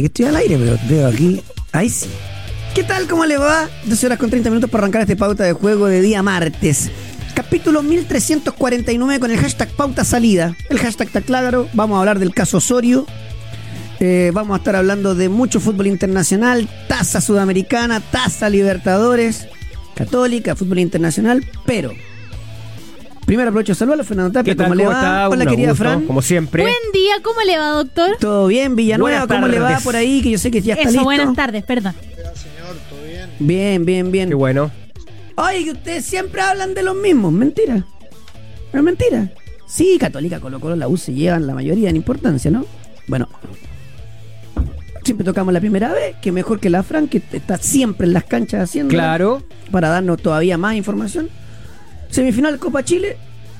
que estoy al aire, pero veo aquí. Ahí sí. ¿Qué tal? ¿Cómo le va? 12 horas con 30 minutos para arrancar este pauta de juego de día martes. Capítulo 1349 con el hashtag pauta salida. El hashtag está claro. Vamos a hablar del caso Osorio. Eh, vamos a estar hablando de mucho fútbol internacional, tasa sudamericana, tasa Libertadores, católica, fútbol internacional, pero Primero aprovecho de saludarlo, Fernando Tapia. ¿Cómo le ¿Cómo va? está? Hola, Un querida gusto, Fran. Como siempre. Buen día, ¿cómo le va, doctor? ¿Todo bien, Villanueva? Buenas ¿Cómo le va por ahí? Que yo sé que ya está Eso, listo. buenas tardes, perdón. Bien, bien, bien. Qué bueno. Oye, que ustedes siempre hablan de los mismos. Mentira. Es mentira. Sí, Católica, Colo Colo, la U se llevan la mayoría en importancia, ¿no? Bueno. Siempre tocamos la primera vez, que mejor que la Fran, que está siempre en las canchas haciendo. Claro. Para darnos todavía más información. Semifinal Copa Chile,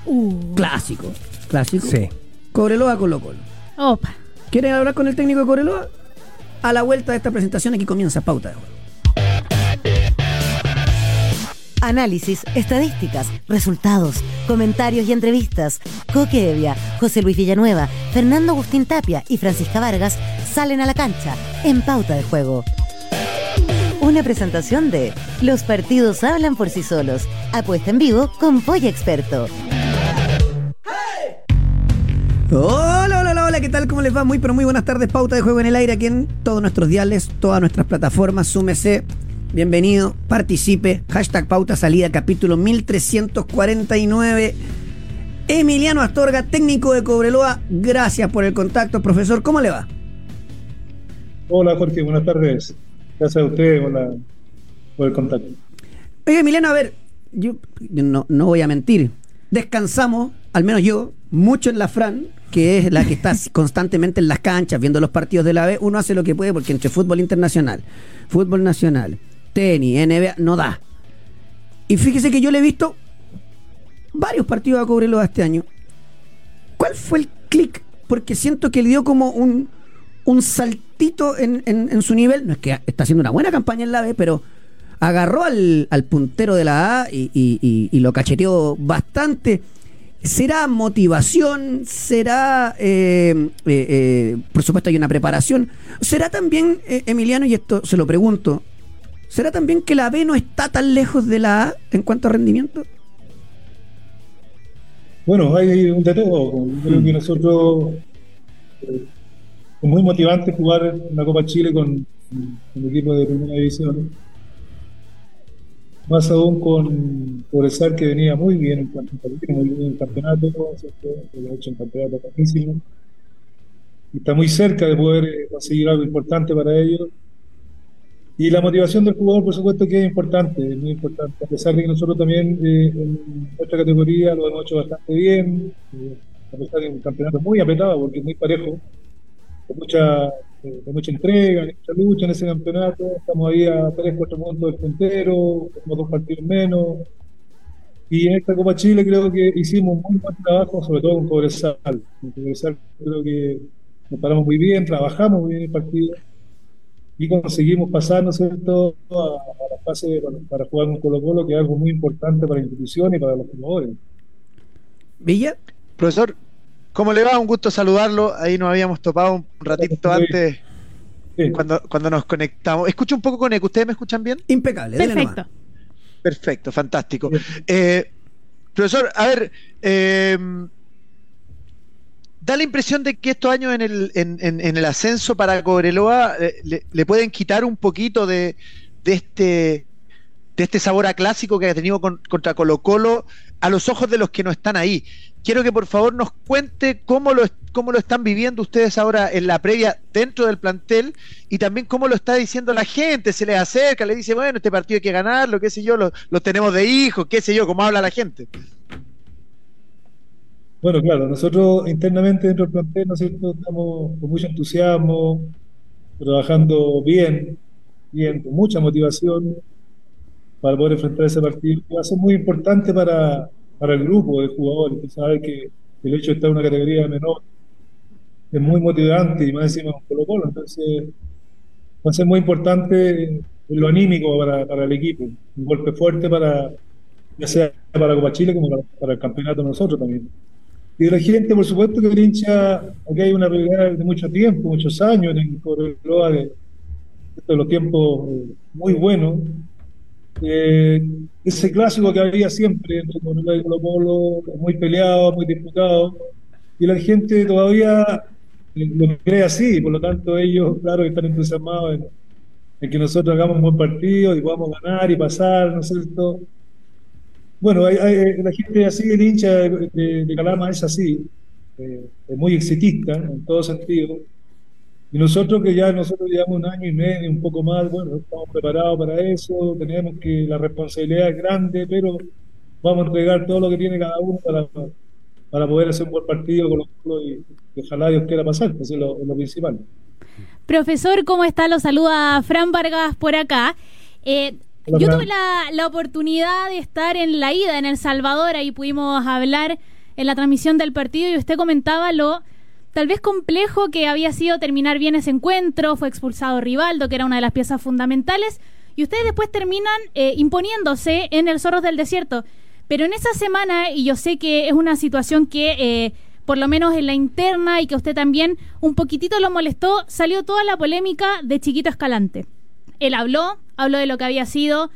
Uh, clásico. Clásico. Sí. Cobreloa, Colo Colo. opa. ¿Quieren hablar con el técnico de Cobreloa? A la vuelta de esta presentación aquí comienza Pauta de Juego. Análisis, estadísticas, resultados, comentarios y entrevistas. Coque Evia, José Luis Villanueva, Fernando Agustín Tapia y Francisca Vargas salen a la cancha en pauta de juego. Una presentación de Los partidos hablan por sí solos. Apuesta en vivo con Polla Experto. Hola, hola, hola, hola, ¿qué tal? ¿Cómo les va? Muy, pero muy buenas tardes. Pauta de juego en el aire aquí en todos nuestros diales, todas nuestras plataformas. Súmese, bienvenido, participe. Hashtag pauta salida, capítulo 1349. Emiliano Astorga, técnico de Cobreloa, gracias por el contacto. Profesor, ¿cómo le va? Hola Jorge, buenas tardes. Gracias a usted por, el contacto. Oye, Emiliano, a ver, yo, no, no voy a mentir. Descansamos, al menos yo, mucho en la Fran, que es la que está constantemente en las canchas, viendo los partidos de la B. Uno hace lo que puede porque entre fútbol internacional, fútbol nacional, tenis, NBA, no da. Y fíjese que yo le he visto varios partidos a Cobreloa este año. ¿Cuál fue el clic? Porque siento que le dio como un, un en, en- en su nivel. No es que está haciendo una buena campaña en la B, pero agarró al, al puntero de la A y, y- y- y lo cacheteó bastante. ¿Será motivación? ¿Será, eh, eh, eh, por supuesto, hay una preparación? ¿Será también, Emiliano, y esto se lo pregunto, ¿será también que la B no está tan lejos de la A en cuanto a rendimiento? Bueno, hay un de todo. Creo que nosotros eh, es muy motivante jugar en la Copa Chile con, con el equipo de primera división. Más aún con Progresar que venía muy bien en cuanto a en el campeonato. Que ha hecho un campeonato buenísimo. Y está muy cerca de poder eh, conseguir algo importante para ellos. Y la motivación del jugador, por supuesto, que es importante, es muy importante. A pesar de que nosotros también eh, en nuestra categoría lo hemos hecho bastante bien, eh, a pesar de un campeonato muy apretado, porque es muy parejo, con mucha, eh, con mucha entrega, mucha lucha en ese campeonato. Estamos ahí a 3, 4 puntos del puntero, tenemos dos partidos menos. Y en esta Copa Chile creo que hicimos un muy buen trabajo, sobre todo con Cobresal. Con Cobresal creo que nos paramos muy bien, trabajamos muy bien el partido y conseguimos pasar, ¿no es cierto?, a, a la fase para, para jugar con Colo Colo, que es algo muy importante para la institución y para los jugadores. Villa. Profesor, ¿cómo le va? Un gusto saludarlo. Ahí nos habíamos topado un ratito antes Sí. cuando, cuando nos conectamos. Escucho un poco con eco. ¿Ustedes me escuchan bien? Impecable. Perfecto. Perfecto, fantástico. Eh, profesor, a ver, eh, da la impresión de que estos años en el, en, en- en el ascenso para Cobreloa eh, le, le pueden quitar un poquito de, de este de este sabor a clásico que ha tenido con- contra Colo Colo a los ojos de los que no están ahí. Quiero que por favor nos cuente cómo lo, cómo lo están viviendo ustedes ahora en la previa dentro del plantel y también cómo lo está diciendo la gente. Se les acerca, le dice, bueno, este partido hay que ganarlo, qué sé yo, lo, lo tenemos de hijos, qué sé yo, cómo habla la gente. Bueno, claro, nosotros internamente dentro del plantel, ¿no es cierto?, estamos con mucho entusiasmo, trabajando bien, bien, con mucha motivación para poder enfrentar ese partido. que Va a ser muy importante para, para el grupo de jugadores. Tú sabes que el hecho de estar en una categoría menor es muy motivante y más encima con Colo Colo. Entonces, va a ser muy importante lo anímico para, para el equipo. Un golpe fuerte para, ya sea para Copa Chile como para, para el campeonato nosotros también. Y la gente, por supuesto que el hincha, aquí hay una realidad de mucho tiempo, muchos años en el Cobreloa de, de los tiempos muy buenos. Eh, ese clásico que había siempre entre Cobreloa y Colo Colo, muy peleado, muy disputado, y la gente todavía eh, lo cree así, por lo tanto ellos, claro, están entusiasmados en, en que nosotros hagamos un buen partido y podamos ganar y pasar, ¿no es cierto? Bueno, hay, hay- la gente así, el hincha de, de- de Calama es así, eh, es muy exitista en todo sentido. Y nosotros que ya nosotros llevamos un año y medio, un poco más, bueno, estamos preparados para eso, tenemos que la responsabilidad es grande, pero vamos a entregar todo lo que tiene cada uno para, para poder hacer un buen partido con los y, y ojalá Dios quiera pasar, que eso es lo, principal. Profesor, ¿cómo está? Lo saluda Fran Vargas por acá. Eh, Hola, yo Fran. tuve la, la oportunidad de estar en la ida en El Salvador, ahí pudimos hablar en la transmisión del partido y usted comentaba lo tal vez complejo que había sido terminar bien ese encuentro, fue expulsado Rivaldo, que era una de las piezas fundamentales, y ustedes después terminan eh, imponiéndose en el Zorros del Desierto. Pero en esa semana, y yo sé que es una situación que eh, por lo menos en la interna y que usted también un poquitito lo molestó, salió toda la polémica de Chiquito Escalante. Él habló, habló de lo que había sido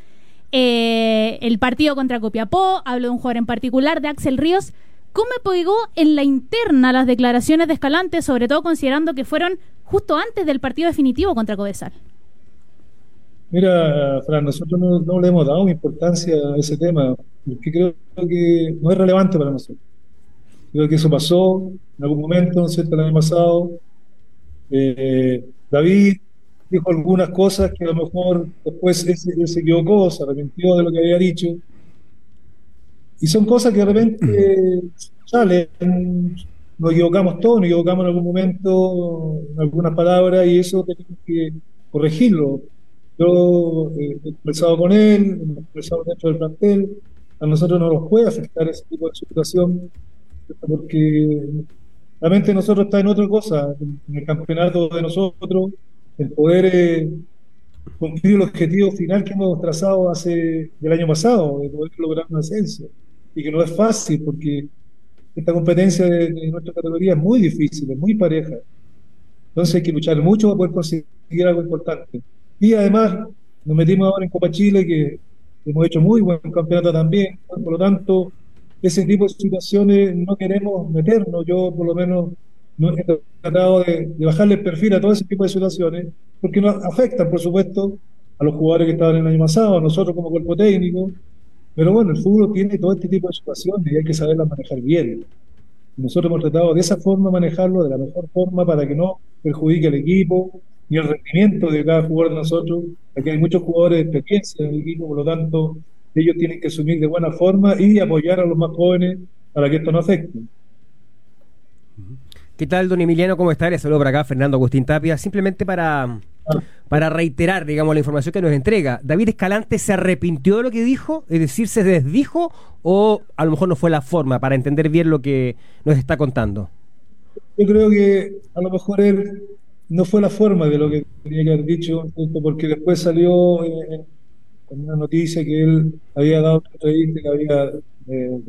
eh, el partido contra Copiapó, habló de un jugador en particular, de Axel Ríos. ¿Cómo pegó en la interna las declaraciones de Escalante, sobre todo considerando que fueron justo antes del partido definitivo contra Cobesal? Mira, Fran, nosotros no, no le hemos dado importancia a ese tema, porque creo que no es relevante para nosotros. Creo que eso pasó en algún momento, ¿no es cierto?, el año pasado. Eh, David dijo algunas cosas que a lo mejor después se, se equivocó, se arrepintió de lo que había dicho. Y son cosas que de repente salen, nos equivocamos todos, nos equivocamos en algún momento, en algunas palabras, y eso tenemos que corregirlo. Yo eh, he conversado con él, hemos conversado dentro del plantel, a nosotros no nos puede afectar ese tipo de situación, porque la mente de nosotros está en otra cosa, en el campeonato de nosotros, el poder eh, cumplir el objetivo final que hemos trazado hace del año pasado, de poder lograr un ascenso, y que no es fácil, porque esta competencia de, de nuestra categoría es muy difícil, es muy pareja. Entonces hay que luchar mucho para poder conseguir algo importante. Y además nos metimos ahora en Copa Chile, que hemos hecho muy buen campeonato también. Por lo tanto, ese tipo de situaciones no queremos meternos. Yo, por lo menos, no he tratado de, de bajarle el perfil a todo ese tipo de situaciones, porque nos afectan, por supuesto, a los jugadores que estaban el año pasado, a nosotros como cuerpo técnico. Pero bueno, el fútbol tiene todo este tipo de situaciones y hay que saberlas manejar bien. Nosotros hemos tratado de esa forma manejarlo, de la mejor forma, para que no perjudique al equipo ni el rendimiento de cada jugador de nosotros. Aquí hay muchos jugadores de experiencia en el equipo, por lo tanto, ellos tienen que asumir de buena forma y apoyar a los más jóvenes para que esto no afecte. ¿Qué tal, don Emiliano? ¿Cómo está? Le saludo por acá, Fernando Agustín Tapia. Simplemente para, para reiterar, digamos, la información que nos entrega. ¿David Escalante se arrepintió de lo que dijo? Es decir, ¿se desdijo? ¿O a lo mejor no fue la forma para entender bien lo que nos está contando? Yo creo que a lo mejor él no fue la forma de lo que tenía que haber dicho, porque después salió en una noticia que él había dado una entrevista que había eh,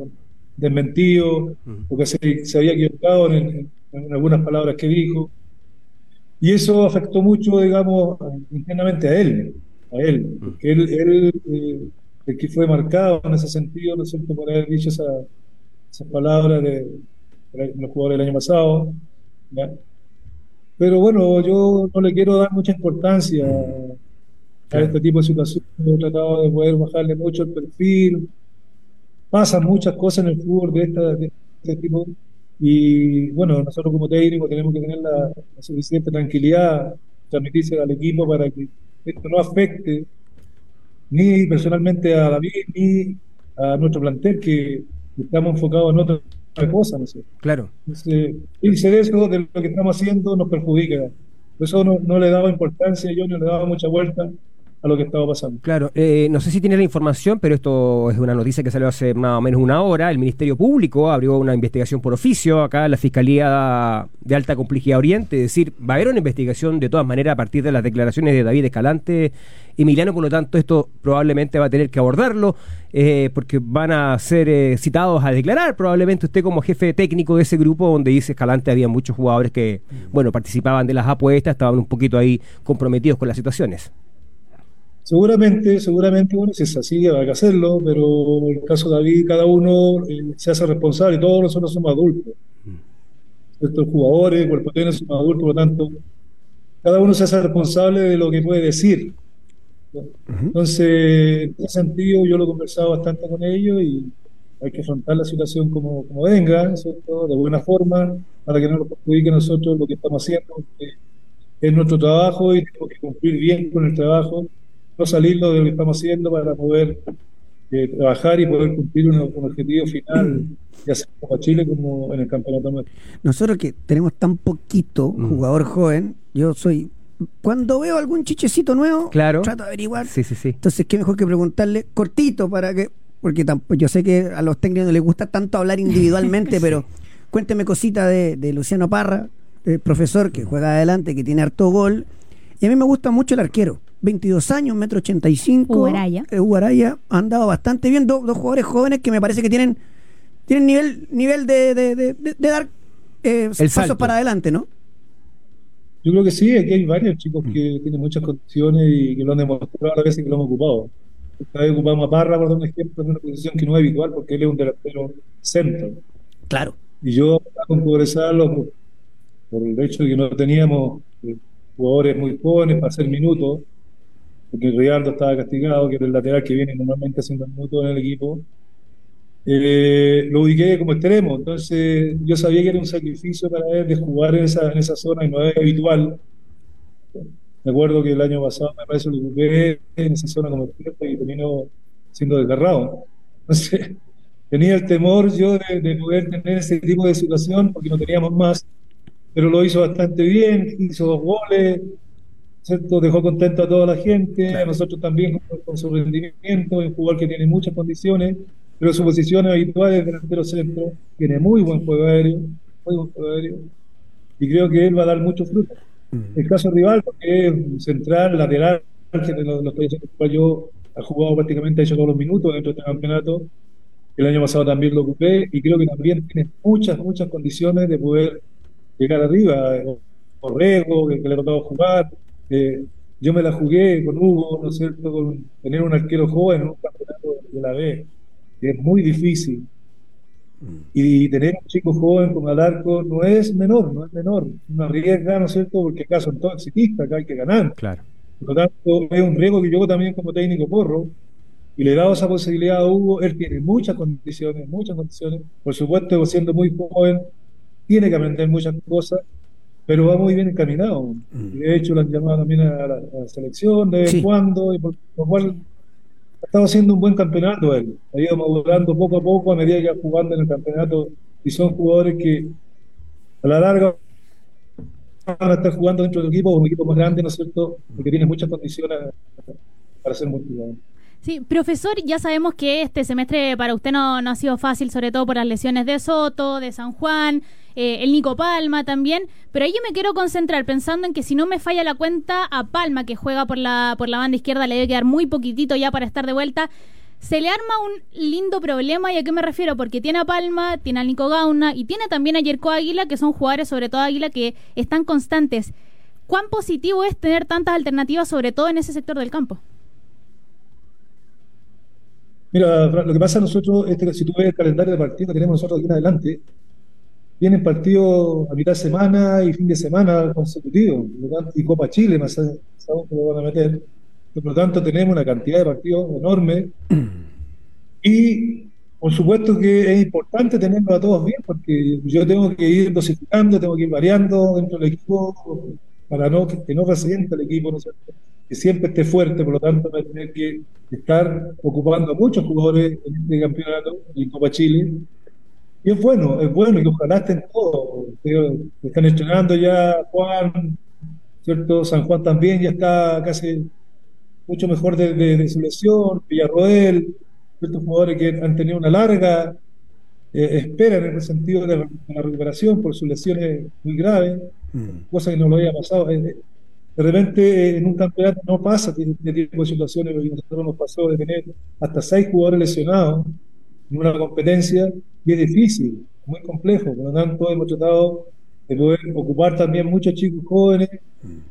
desmentido, porque se, se había equivocado en algunas palabras que dijo. Y eso afectó mucho, digamos, internamente a él, a él, porque él, él eh, el que fue marcado en ese sentido, ¿no es cierto?, por haber dicho esa- esas palabras de, de los jugadores del año pasado. ¿ya? Pero bueno, yo no le quiero dar mucha importancia a este tipo de situaciones. He tratado de poder bajarle mucho el perfil. Pasan muchas cosas en el fútbol de, esta, de este tipo. Y bueno, nosotros como técnico tenemos que tener la, la suficiente tranquilidad, transmitirse al equipo para que esto no afecte ni personalmente a David ni a nuestro plantel, que estamos enfocados en otra cosa, no sé. Claro. Entonces, irse de eso, de lo que estamos haciendo, nos perjudica. Por eso no, no le daba importancia, yo no le daba mucha vuelta a lo que estaba pasando. Claro, eh, no sé si tiene la información, pero esto es una noticia que salió hace más o menos una hora. El Ministerio Público abrió una investigación por oficio acá en la Fiscalía de Alta Complejidad Oriente. Es decir, va a haber una investigación de todas maneras a partir de las declaraciones de David Escalante. Emiliano, por lo tanto, esto probablemente va a tener que abordarlo eh, porque van a ser eh, citados a declarar. Probablemente usted como jefe técnico de ese grupo donde dice Escalante había muchos jugadores que, bueno, participaban de las apuestas, estaban un poquito ahí comprometidos con las situaciones. Seguramente, seguramente, bueno, si es así, hay que hacerlo, pero en el caso de David, cada uno eh, se hace responsable, todos nosotros somos adultos. Estos jugadores, cuerpo técnico, somos adultos, por lo tanto, cada uno se hace responsable de lo que puede decir. Entonces, en ese sentido, yo lo he conversado bastante con ellos y hay que afrontar la situación como, como venga, ¿cierto? de buena forma, para que no nos perjudique a nosotros lo que estamos haciendo, es nuestro trabajo y tenemos que cumplir bien con el trabajo no salirnos de lo que estamos haciendo para poder eh, trabajar y poder cumplir un, objetivo final, ya sea como Chile como en el campeonato nuestro. Nosotros que tenemos tan poquito Mm. jugador joven, yo soy. Cuando veo algún chichecito nuevo, Claro. trato de averiguar. Sí, sí, sí. Entonces, qué mejor que preguntarle cortito para que. Porque tampoco, yo sé que a los técnicos no les gusta tanto hablar individualmente, pero cuénteme cositas de, de Luciano Parra, el profesor que juega adelante, que tiene harto gol. Y a mí me gusta mucho el arquero. 22 años, metro 85. Ugaraya. Eh, Ugaraya ha andado bastante bien. Do- dos jugadores jóvenes que me parece que tienen, tienen nivel, nivel de, de- de- de- de dar eh, pasos salto. para adelante, ¿no? Yo creo que sí, aquí hay varios chicos que tienen muchas condiciones y que lo han demostrado a las veces que lo han ocupado. Esta vez ocupamos a Parra, por dar un ejemplo, en una posición que no es habitual porque él es un delantero centro. Claro. Y yo con progresarlo por, por el hecho de que no teníamos eh, jugadores muy jóvenes para hacer minutos, porque Rialdo estaba castigado, que era el lateral que viene normalmente haciendo minutos en el equipo, eh, lo ubiqué como extremo. Entonces yo sabía que era un sacrificio para él de jugar en esa, en esa zona y no es habitual. Me acuerdo que el año pasado me parece lo ocupé en esa zona como extremo y terminó siendo desgarrado. Entonces tenía el temor yo de, de poder tener ese tipo de situación porque no teníamos más, pero lo hizo bastante bien, hizo dos goles, ¿cierto? dejó contento a toda la gente, a nosotros también con, con su rendimiento, un jugador que tiene muchas condiciones, pero su posición habitual es delantero centro, tiene muy buen juego aéreo, muy buen juego aéreo, y creo que él va a dar mucho fruto. El caso rival, que es central, lateral, que lo, lo estoy haciendo, cual yo ha jugado prácticamente, ha hecho todos los minutos dentro de este campeonato. El año pasado también lo ocupé y creo que también tiene muchas, muchas condiciones de poder llegar arriba. Borrego, que, que le ha tocado jugar. Eh, yo me la jugué con Hugo, ¿no es cierto? Con tener un arquero joven en un campeonato de la B, que es muy difícil. Y tener un chico joven como el arco no es menor, no es menor. Una riesga, ¿no es cierto? Porque acá son todos exitistas, acá hay que ganar. Claro. Por lo tanto, es un riesgo que yo también como técnico corro y le he dado esa posibilidad a Hugo. Él tiene muchas condiciones, muchas condiciones. Por supuesto, siendo muy joven, tiene que aprender muchas cosas, pero va muy bien encaminado. Y de hecho, lo han llamado también a la, a la selección de Sí. cuando, y por lo cual ha estado haciendo un buen campeonato él. Ha ido madurando poco a poco a medida que va jugando en el campeonato. Y son jugadores que a la larga van a estar jugando dentro del equipo, un equipo más grande, ¿no es cierto? Porque tiene muchas condiciones para ser multijugador. Sí, profesor, ya sabemos que este semestre para usted no, no ha sido fácil, sobre todo por las lesiones de Soto, de San Juan, eh, el Nico Palma también, pero ahí yo me quiero concentrar pensando en que si no me falla la cuenta a Palma, que juega por la, por la banda izquierda, le debe quedar muy poquitito ya para estar de vuelta. Se le arma un lindo problema, ¿y a qué me refiero? Porque tiene a Palma, tiene al Nico Gauna y tiene también a Yerko Águila, que son jugadores, sobre todo Águila, que están constantes. ¿Cuán positivo es tener tantas alternativas, sobre todo en ese sector del campo? Mira, lo que pasa nosotros es que si tú ves el calendario de partidos que tenemos nosotros aquí en adelante, vienen partidos a mitad de semana y fin de semana consecutivos, y Copa Chile, más sabemos que lo van a meter. Por lo tanto, tenemos una cantidad de partidos enorme y por supuesto que es importante tenerlos a todos bien, porque yo tengo que ir dosificando, tengo que ir variando dentro del equipo para no, que, que no resienta el equipo, ¿no es cierto? Que siempre esté fuerte, por lo tanto va a tener que estar ocupando a muchos jugadores en este campeonato y en Copa Chile. Y es bueno, es bueno, y ojalá estén todos. Están estrenando ya Juan, ¿cierto? San Juan también ya está casi mucho mejor de, de, su lesión, Villarroel, estos jugadores que han tenido una larga eh, espera en el sentido de la, recuperación por sus lesiones muy graves, mm. cosa que no lo había pasado. Eh, eh, de repente en un campeonato no pasa este tipo de situaciones, porque nosotros nos pasó de tener hasta seis jugadores lesionados en una competencia y es difícil, muy complejo, por lo tanto hemos tratado de poder ocupar también muchos chicos jóvenes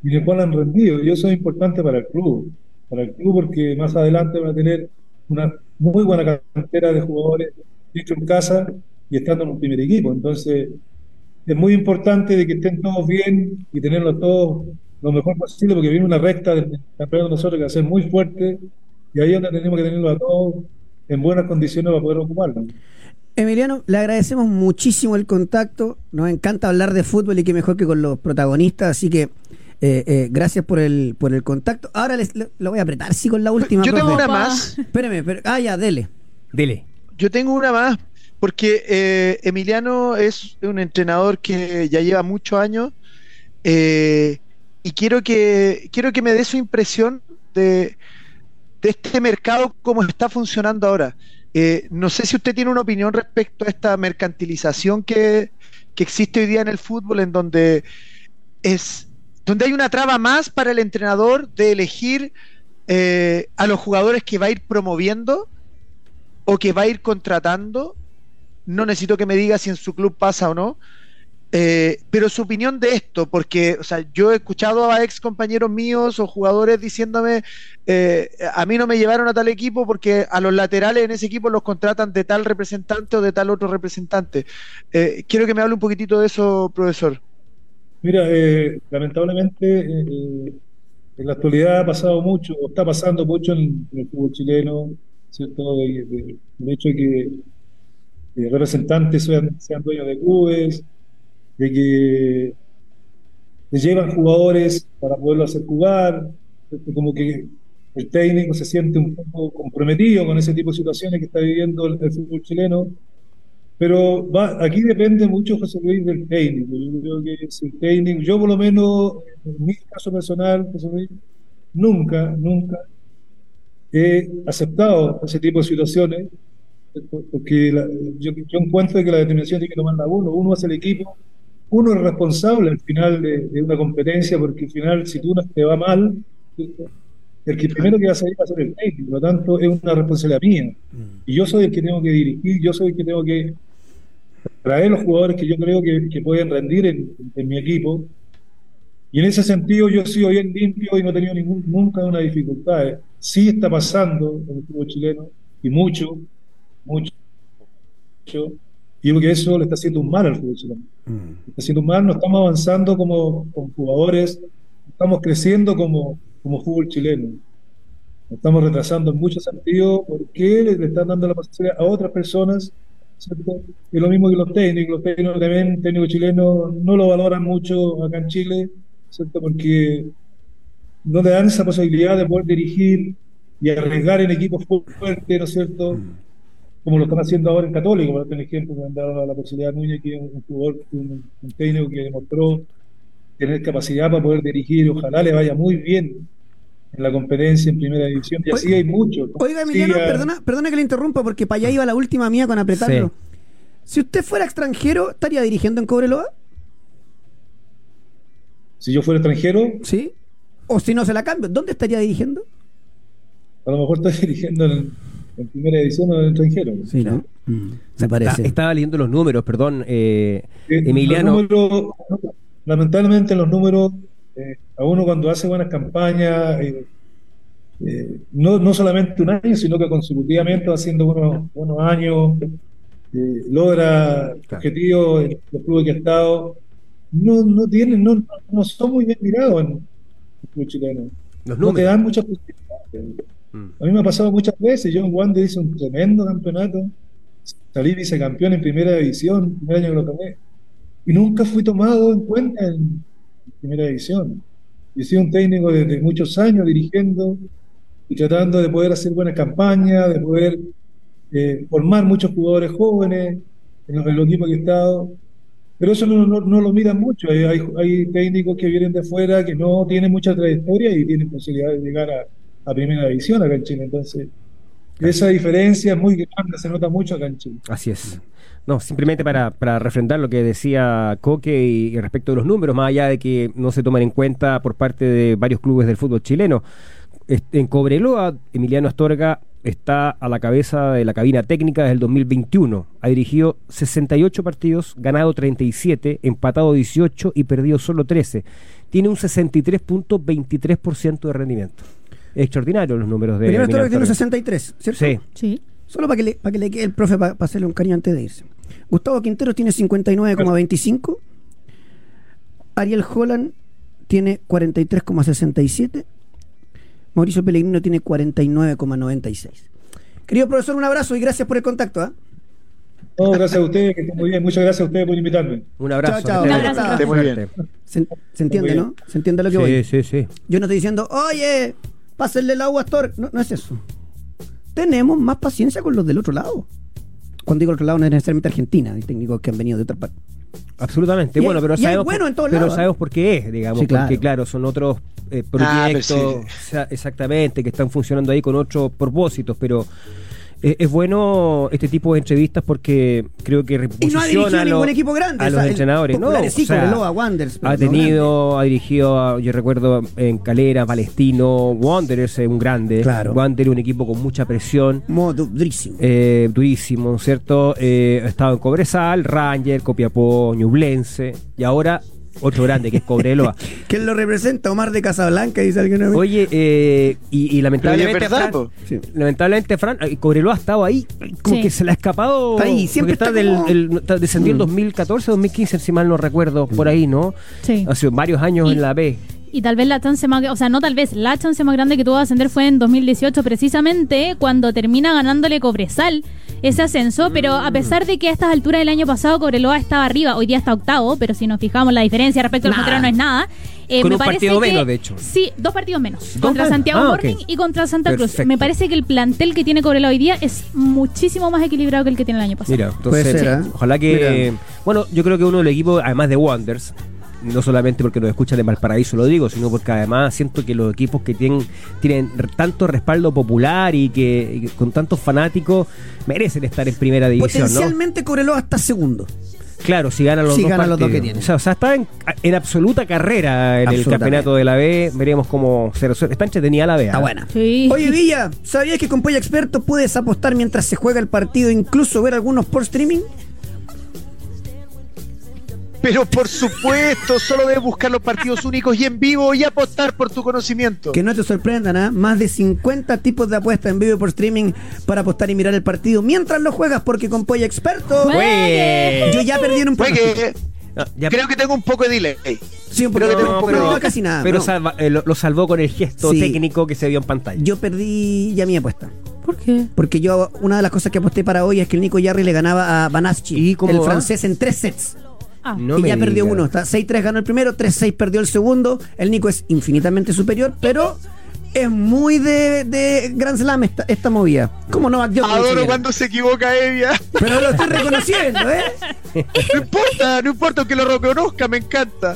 y de cual han rendido. Y eso es importante para el club, para el club porque más adelante van a tener una muy buena cantera de jugadores hecho en casa y estando en un primer equipo. Entonces, es muy importante de que estén todos bien y tenerlos todos lo mejor posible porque viene una recta del campeonato de nosotros que va a ser muy fuerte y ahí es donde tenemos que tenerlos a todos en buenas condiciones para poder ocuparlo. Emiliano, le agradecemos muchísimo el contacto. Nos encanta hablar de fútbol y qué mejor que con los protagonistas. Así que eh, eh, gracias por el por el contacto. Ahora les, lo voy a apretar, sí, con la última. Yo tengo una más. Espérame, ah, ya, dele. Dele. Yo tengo una más, porque eh, Emiliano es un entrenador que ya lleva muchos años y quiero que, quiero que me dé su impresión de, de este mercado, cómo está funcionando ahora. Eh, no sé si usted tiene una opinión respecto a esta mercantilización que, existe hoy día en el fútbol, en donde es donde hay una traba más para el entrenador de elegir eh, a los jugadores que va a ir promoviendo o que va a ir contratando. No necesito que me diga si en su club pasa o no, eh, pero su opinión de esto, porque o sea, yo he escuchado a ex compañeros míos o jugadores diciéndome, eh, a mí no me llevaron a tal equipo porque a los laterales en ese equipo los contratan de tal representante o de tal otro representante. Eh, quiero que me hable un poquitito de eso, profesor. Mira, lamentablemente en la actualidad ha pasado mucho, o está pasando mucho en, el fútbol chileno, ¿cierto? De, hecho de que representantes sean dueños de clubes, de que le llevan jugadores para poderlo hacer jugar, como que el técnico se siente un poco comprometido con ese tipo de situaciones que está viviendo el, fútbol chileno. Pero va, aquí depende mucho, José Luis, del técnico. Yo creo que es el técnico, yo por lo menos, en mi caso personal, José Luis, nunca, nunca he aceptado ese tipo de situaciones, porque yo, yo encuentro que la determinación tiene que tomarla uno, uno hace el equipo uno es responsable al final de, una competencia, porque al final, si tú no te va mal, el que primero que va a salir va a ser el técnico, por lo tanto, es una responsabilidad mía. Mm. Y yo soy el que tengo que dirigir, yo soy el que tengo que traer los jugadores que yo creo que, pueden rendir en, mi equipo. Y en ese sentido, yo sigo bien limpio y no he tenido ningún, nunca una dificultad. Sí está pasando en el fútbol chileno, y mucho, mucho, mucho y creo que eso le está haciendo un mal al fútbol chileno. Mm. Está haciendo un mal, no estamos avanzando como, jugadores, estamos creciendo como, como fútbol chileno. Nos estamos retrasando en muchos sentidos porque le, están dando la posibilidad a otras personas. ¿cierto? Es lo mismo que los técnicos. Los técnicos también, técnicos chilenos, no lo valoran mucho acá en Chile, ¿cierto? porque no le dan esa posibilidad de poder dirigir y arriesgar en equipos fuertes, ¿no es cierto? Mm como lo están haciendo ahora en Católico, por ejemplo, que han dado la posibilidad a Núñez, que es un jugador, un, técnico que demostró tener capacidad para poder dirigir, ojalá le vaya muy bien en la competencia en primera división, y así hay muchos. Oiga, Emiliano, perdona, perdona que le interrumpa, porque para allá iba la última mía con apretarlo. Si usted fuera extranjero, ¿estaría dirigiendo en Cobreloa? Si yo fuera extranjero. Sí. O si no se la cambio, ¿dónde estaría dirigiendo? A lo mejor estoy dirigiendo en, en primera edición o en el extranjero. Sí, ¿no? Mm, me parece. estaba leyendo los números, perdón, eh, Emiliano. lamentablemente los números, eh, a uno cuando hace buenas campañas, eh, no, no solamente un año, sino que consecutivamente haciendo buenos, buenos años, logra objetivos en los clubes que ha estado, no, no tienen, no, no son muy bien mirados en el club chileno. Los no te dan muchas posibilidades. Mm. A mí me ha pasado muchas veces. Yo en Wander hice un tremendo campeonato. Salí vicecampeón en primera división, el primer año que lo tomé. Y nunca fui tomado en cuenta en primera división. Y he sido un técnico desde muchos años dirigiendo y tratando de poder hacer buenas campañas, de poder eh, formar muchos jugadores jóvenes en los, equipos que he estado. Pero eso no, no, lo miran mucho. Hay, hay, técnicos que vienen de fuera que no tienen mucha trayectoria y tienen posibilidad de llegar a, a primera división acá en Chile. Entonces, esa diferencia es muy grande, se nota mucho acá en Chile. Así es. No, simplemente para, para refrendar lo que decía Coque y, y respecto de los números, más allá de que no se toman en cuenta por parte de varios clubes del fútbol chileno. En Cobreloa, Emiliano Astorga está a la cabeza de la cabina técnica desde el 2021. Ha dirigido 68 partidos, ganado 37, empatado 18 y perdido solo 13. Tiene un 63.23% de rendimiento. Extraordinario los números de Primero esto tiene un Astorga. 63, ¿cierto? Sí. Sí. Solo para que, le, para que le quede el profe para hacerle un cariño antes de irse. Gustavo Quintero tiene 59,25. Ariel Holland tiene 43,67. Mauricio Pellegrino tiene 49,96. Querido profesor, un abrazo y gracias por el contacto. ¿ah? No, gracias a ustedes, que estén muy bien. Muchas gracias a ustedes por invitarme. Un abrazo. Chao, chao. bien. Muy bien. Se, se entiende, Muy ¿no? Se entiende lo que Sí, voy. sí, sí. Yo no estoy diciendo, oye, pásenle el agua a Astor. No, no es eso. Tenemos más paciencia con los del otro lado. Cuando digo otro lado, no es necesariamente Argentina. Hay técnicos que han venido de otra parte. Absolutamente. Y bueno, es- pero sabemos, bueno en todos pero lados, sabemos por qué es, digamos, Sí, claro. porque claro, son otros eh, Ah, proyectos, sí. exactamente, que están funcionando ahí con otros propósitos, pero eh, es bueno este tipo de entrevistas porque creo que Y no ha dirigido a ningún los, equipo grande. a o los sea, entrenadores. No, o sea, Wanderers, pero ha grande. tenido, ha dirigido, a- yo recuerdo en Calera, Palestino, Wanderers es un grande, Claro. Wanderers un equipo con mucha presión. Modo durísimo. Eh, durísimo, ¿cierto? Eh, ha estado en Cobresal, Ranger, Copiapó, Ñublense y ahora otro grande que es Cobreloa. ¿Quién lo representa? Omar de Casablanca, dice alguien. Oye, eh, y, y lamentablemente, verdad, Fran. Sí. lamentablemente, Fran, eh, Cobreloa ha estado ahí, como Sí. que se le ha escapado. Está ahí, siempre porque está del, como- el- está- descendió en Mm. 2014, 2015, si mal no recuerdo, por ahí, ¿no? Sí. Hace varios años Y- en la B. Y tal vez la chance más, o sea, no tal vez, la chance más grande que tuvo de ascender fue en 2018, precisamente cuando termina ganándole Cobresal ese ascenso, pero a pesar de que a estas alturas del año pasado Cobreloa estaba arriba, hoy día está octavo, pero si nos fijamos la diferencia respecto al contrario no es nada. eh, Con me un parece partido que- menos, de hecho. Sí, dos partidos menos. ¿Dos Contra más? Santiago Ah, Morning y contra Santa Cruz. Me parece que el plantel que tiene Cobreloa hoy día es muchísimo más equilibrado que el que tiene el año pasado. Mira, entonces, Puede ser, ¿eh? ojalá que. Mira. Bueno, yo creo que uno del equipo, además de Wonders, no solamente porque nos escuchan de Valparaíso lo digo, sino porque además siento que los equipos que tienen, tienen tanto respaldo popular y que, y con tantos fanáticos merecen estar en primera división, ¿no? Potencialmente Cobreloa está segundo. Claro, si ganan los Si dos los que tienen. O sea, o sea, está en, en absoluta carrera en el campeonato de la B. Veremos cómo se resuelve. Está entretenida la B. Está ¿ah? buena. Sí. Oye, Villa, ¿sabías que con Polla Experto puedes apostar mientras se juega el partido, incluso ver algunos por streaming? Pero por supuesto, solo debes buscar los partidos únicos y en vivo y apostar por tu conocimiento. Que no te sorprendan, ¿ah? Más de 50 tipos de apuestas en vivo y por streaming para apostar y mirar el partido mientras lo juegas, porque con Polla Experto. Juegue. Yo ya perdí en un. Juegue. No, ya- Creo que tengo un poco de delay. Sí, un creo que tengo un poco pero de- no casi nada. Pero no. salva- eh, lo, lo salvó con el gesto Sí. técnico que se vio en pantalla. Yo perdí ya mi apuesta. ¿Por qué? Porque yo, una de las cosas que aposté para hoy es que el Nico Yarri le ganaba a Banaschi, ¿Y cómo el va? francés, en tres sets. Ah, No y me ya perdió uno. Está 6-3 ganó el primero, 3-6 perdió el segundo. El Nico es infinitamente superior, pero es muy de, de Grand Slam esta, esta movida. ¿Cómo no? Adoro cuando se equivoca Evia. Pero lo estoy reconociendo, ¿eh? No importa, no importa aunque lo reconozca, me encanta.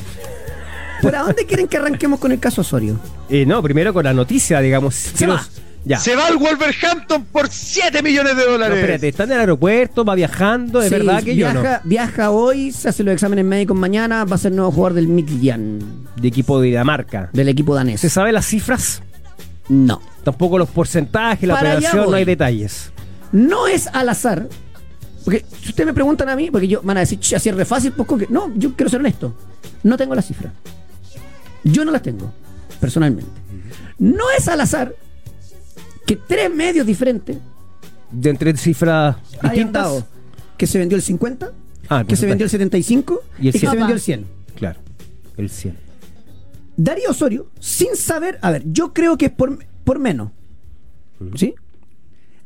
¿Por a dónde quieren que arranquemos con el caso Osorio? Eh, no, primero con la noticia, digamos. Quiero- va. Ya. Se va al Wolverhampton por 7 millones de No, dólares. espérate, está en el aeropuerto, va viajando, ¿es Sí, verdad que yo no? viaja, viaja hoy, se hace los exámenes médicos mañana, va a ser nuevo jugador del Midtjylland, De equipo de Dinamarca. del equipo danés. ¿Se sabe las cifras? No. Tampoco los porcentajes, la Para allá operación, no hay detalles. No es al azar. Porque si ustedes me preguntan a mí, porque yo van a decir, "Ch, así es re fácil, pues que. No, yo quiero ser honesto. No tengo las cifras. Yo no las tengo, personalmente. No es al azar que tres medios diferentes De entre cifras distintas. que se vendió el 50, Ah, el que se vendió el 75 Y el que 100. se vendió el 100. Claro, el 100. Darío Osorio, sin saber, a ver, yo creo que es por, por menos. ¿Sí?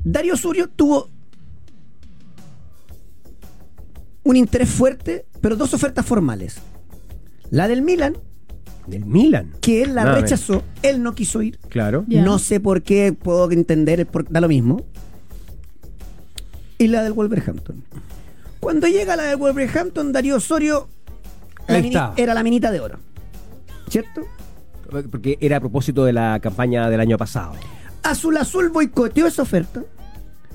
Darío Osorio tuvo un interés fuerte, pero dos ofertas formales. La del Milan, Del Milan. que él la Nada rechazó, él no quiso ir. Claro. No sé por qué, puedo entender, da lo mismo. Y la del Wolverhampton. Cuando llega la del Wolverhampton, Darío Osorio la era la minita de oro. ¿Cierto? porque era a propósito de la campaña del año pasado. Azul Azul boicoteó esa oferta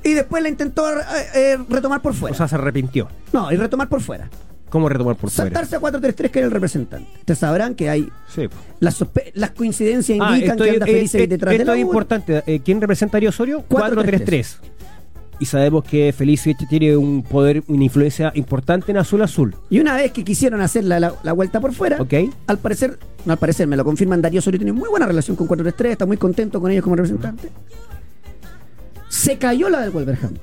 y después la intentó eh, eh, retomar por fuera. O sea, se arrepintió. no, y retomar por fuera. ¿Cómo retomar por fuera? Saltarse a 4-3-3 que era el representante. Ustedes sabrán que hay Sí. las, las coincidencias Ah, indican esto, que es- anda eh, feliz eh, detrás de esto la es U. importante. Eh, ¿Quién representaría Osorio? 4-3-3. 4-3-3. Y sabemos que Felicevich tiene un poder, una influencia importante en Azul Azul. Y una vez que quisieron hacer la, la- la vuelta por fuera, ¿Ok? al parecer, no al parecer, me lo confirman, Darío Osorio tiene muy buena relación con 4-3-3, está muy contento con ellos como representante. Se cayó la del Wolverhampton.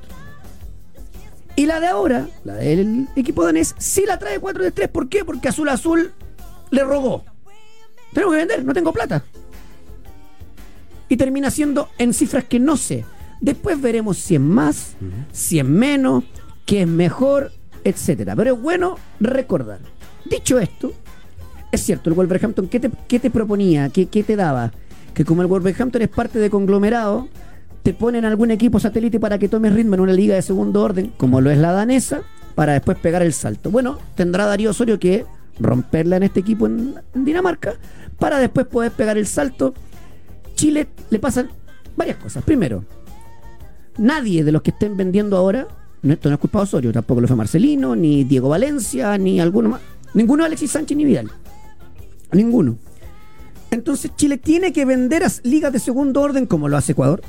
Y la de ahora, la del equipo danés, sí la trae 4-3-3. ¿Por qué? Porque Azul Azul le rogó. Tengo que vender, no tengo plata. Y termina siendo en cifras que no sé. Después veremos si es más, si es menos, qué es mejor, etcétera. Pero es bueno recordar. Dicho esto, es cierto, el Wolverhampton, ¿qué te, qué te proponía? ¿Qué, qué te daba? Que como el Wolverhampton es parte de conglomerado, te ponen algún equipo satélite para que tomes ritmo en una liga de segundo orden, como lo es la danesa, para después pegar el salto. Bueno, tendrá Darío Osorio que romperla en este equipo en, Dinamarca, para después poder pegar el salto. Chile le pasan varias cosas. Primero, nadie de los que estén vendiendo ahora, esto no es culpa de Osorio, tampoco lo fue Marcelino, ni Diego Valencia, ni alguno más. Ninguno Alexis Sánchez ni Vidal. Ninguno. Entonces Chile tiene que vender a ligas de segundo orden como lo hace Ecuador,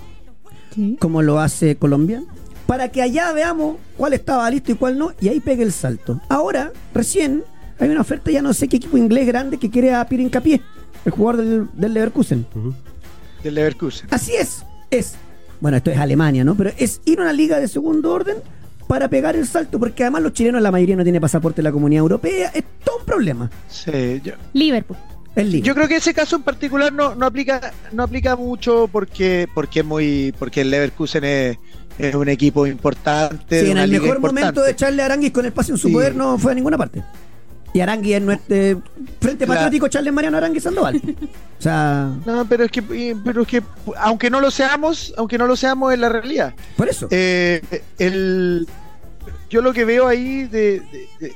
como lo hace Colombia, para que allá veamos cuál estaba listo y cuál no, y ahí pegue el salto. Ahora, recién, hay una oferta, ya no sé qué equipo inglés grande que quiere a Pierre Incapié, el jugador del, del Leverkusen. Del Leverkusen. Así es, es, bueno, esto es Alemania, ¿no? Pero es ir a una liga de segundo orden para pegar el salto, porque además los chilenos, la mayoría no tiene pasaporte de la comunidad europea, es todo un problema. Sí, yo, Liverpool. Yo creo que ese caso en particular no, no aplica no aplica mucho porque porque es muy porque el Leverkusen es, es un equipo importante. Sí, de en el mejor importante. momento de echarle a Aranguis con el pase en su Sí. poder no fue a ninguna parte. Y Aranguis es nuestro Frente La- Patriótico Charles Mariano Aranguis Sandoval. o sea, No, pero es que pero es que aunque no lo seamos, aunque no lo seamos es la realidad. por eso. Eh, el, yo lo que veo ahí de, de- de-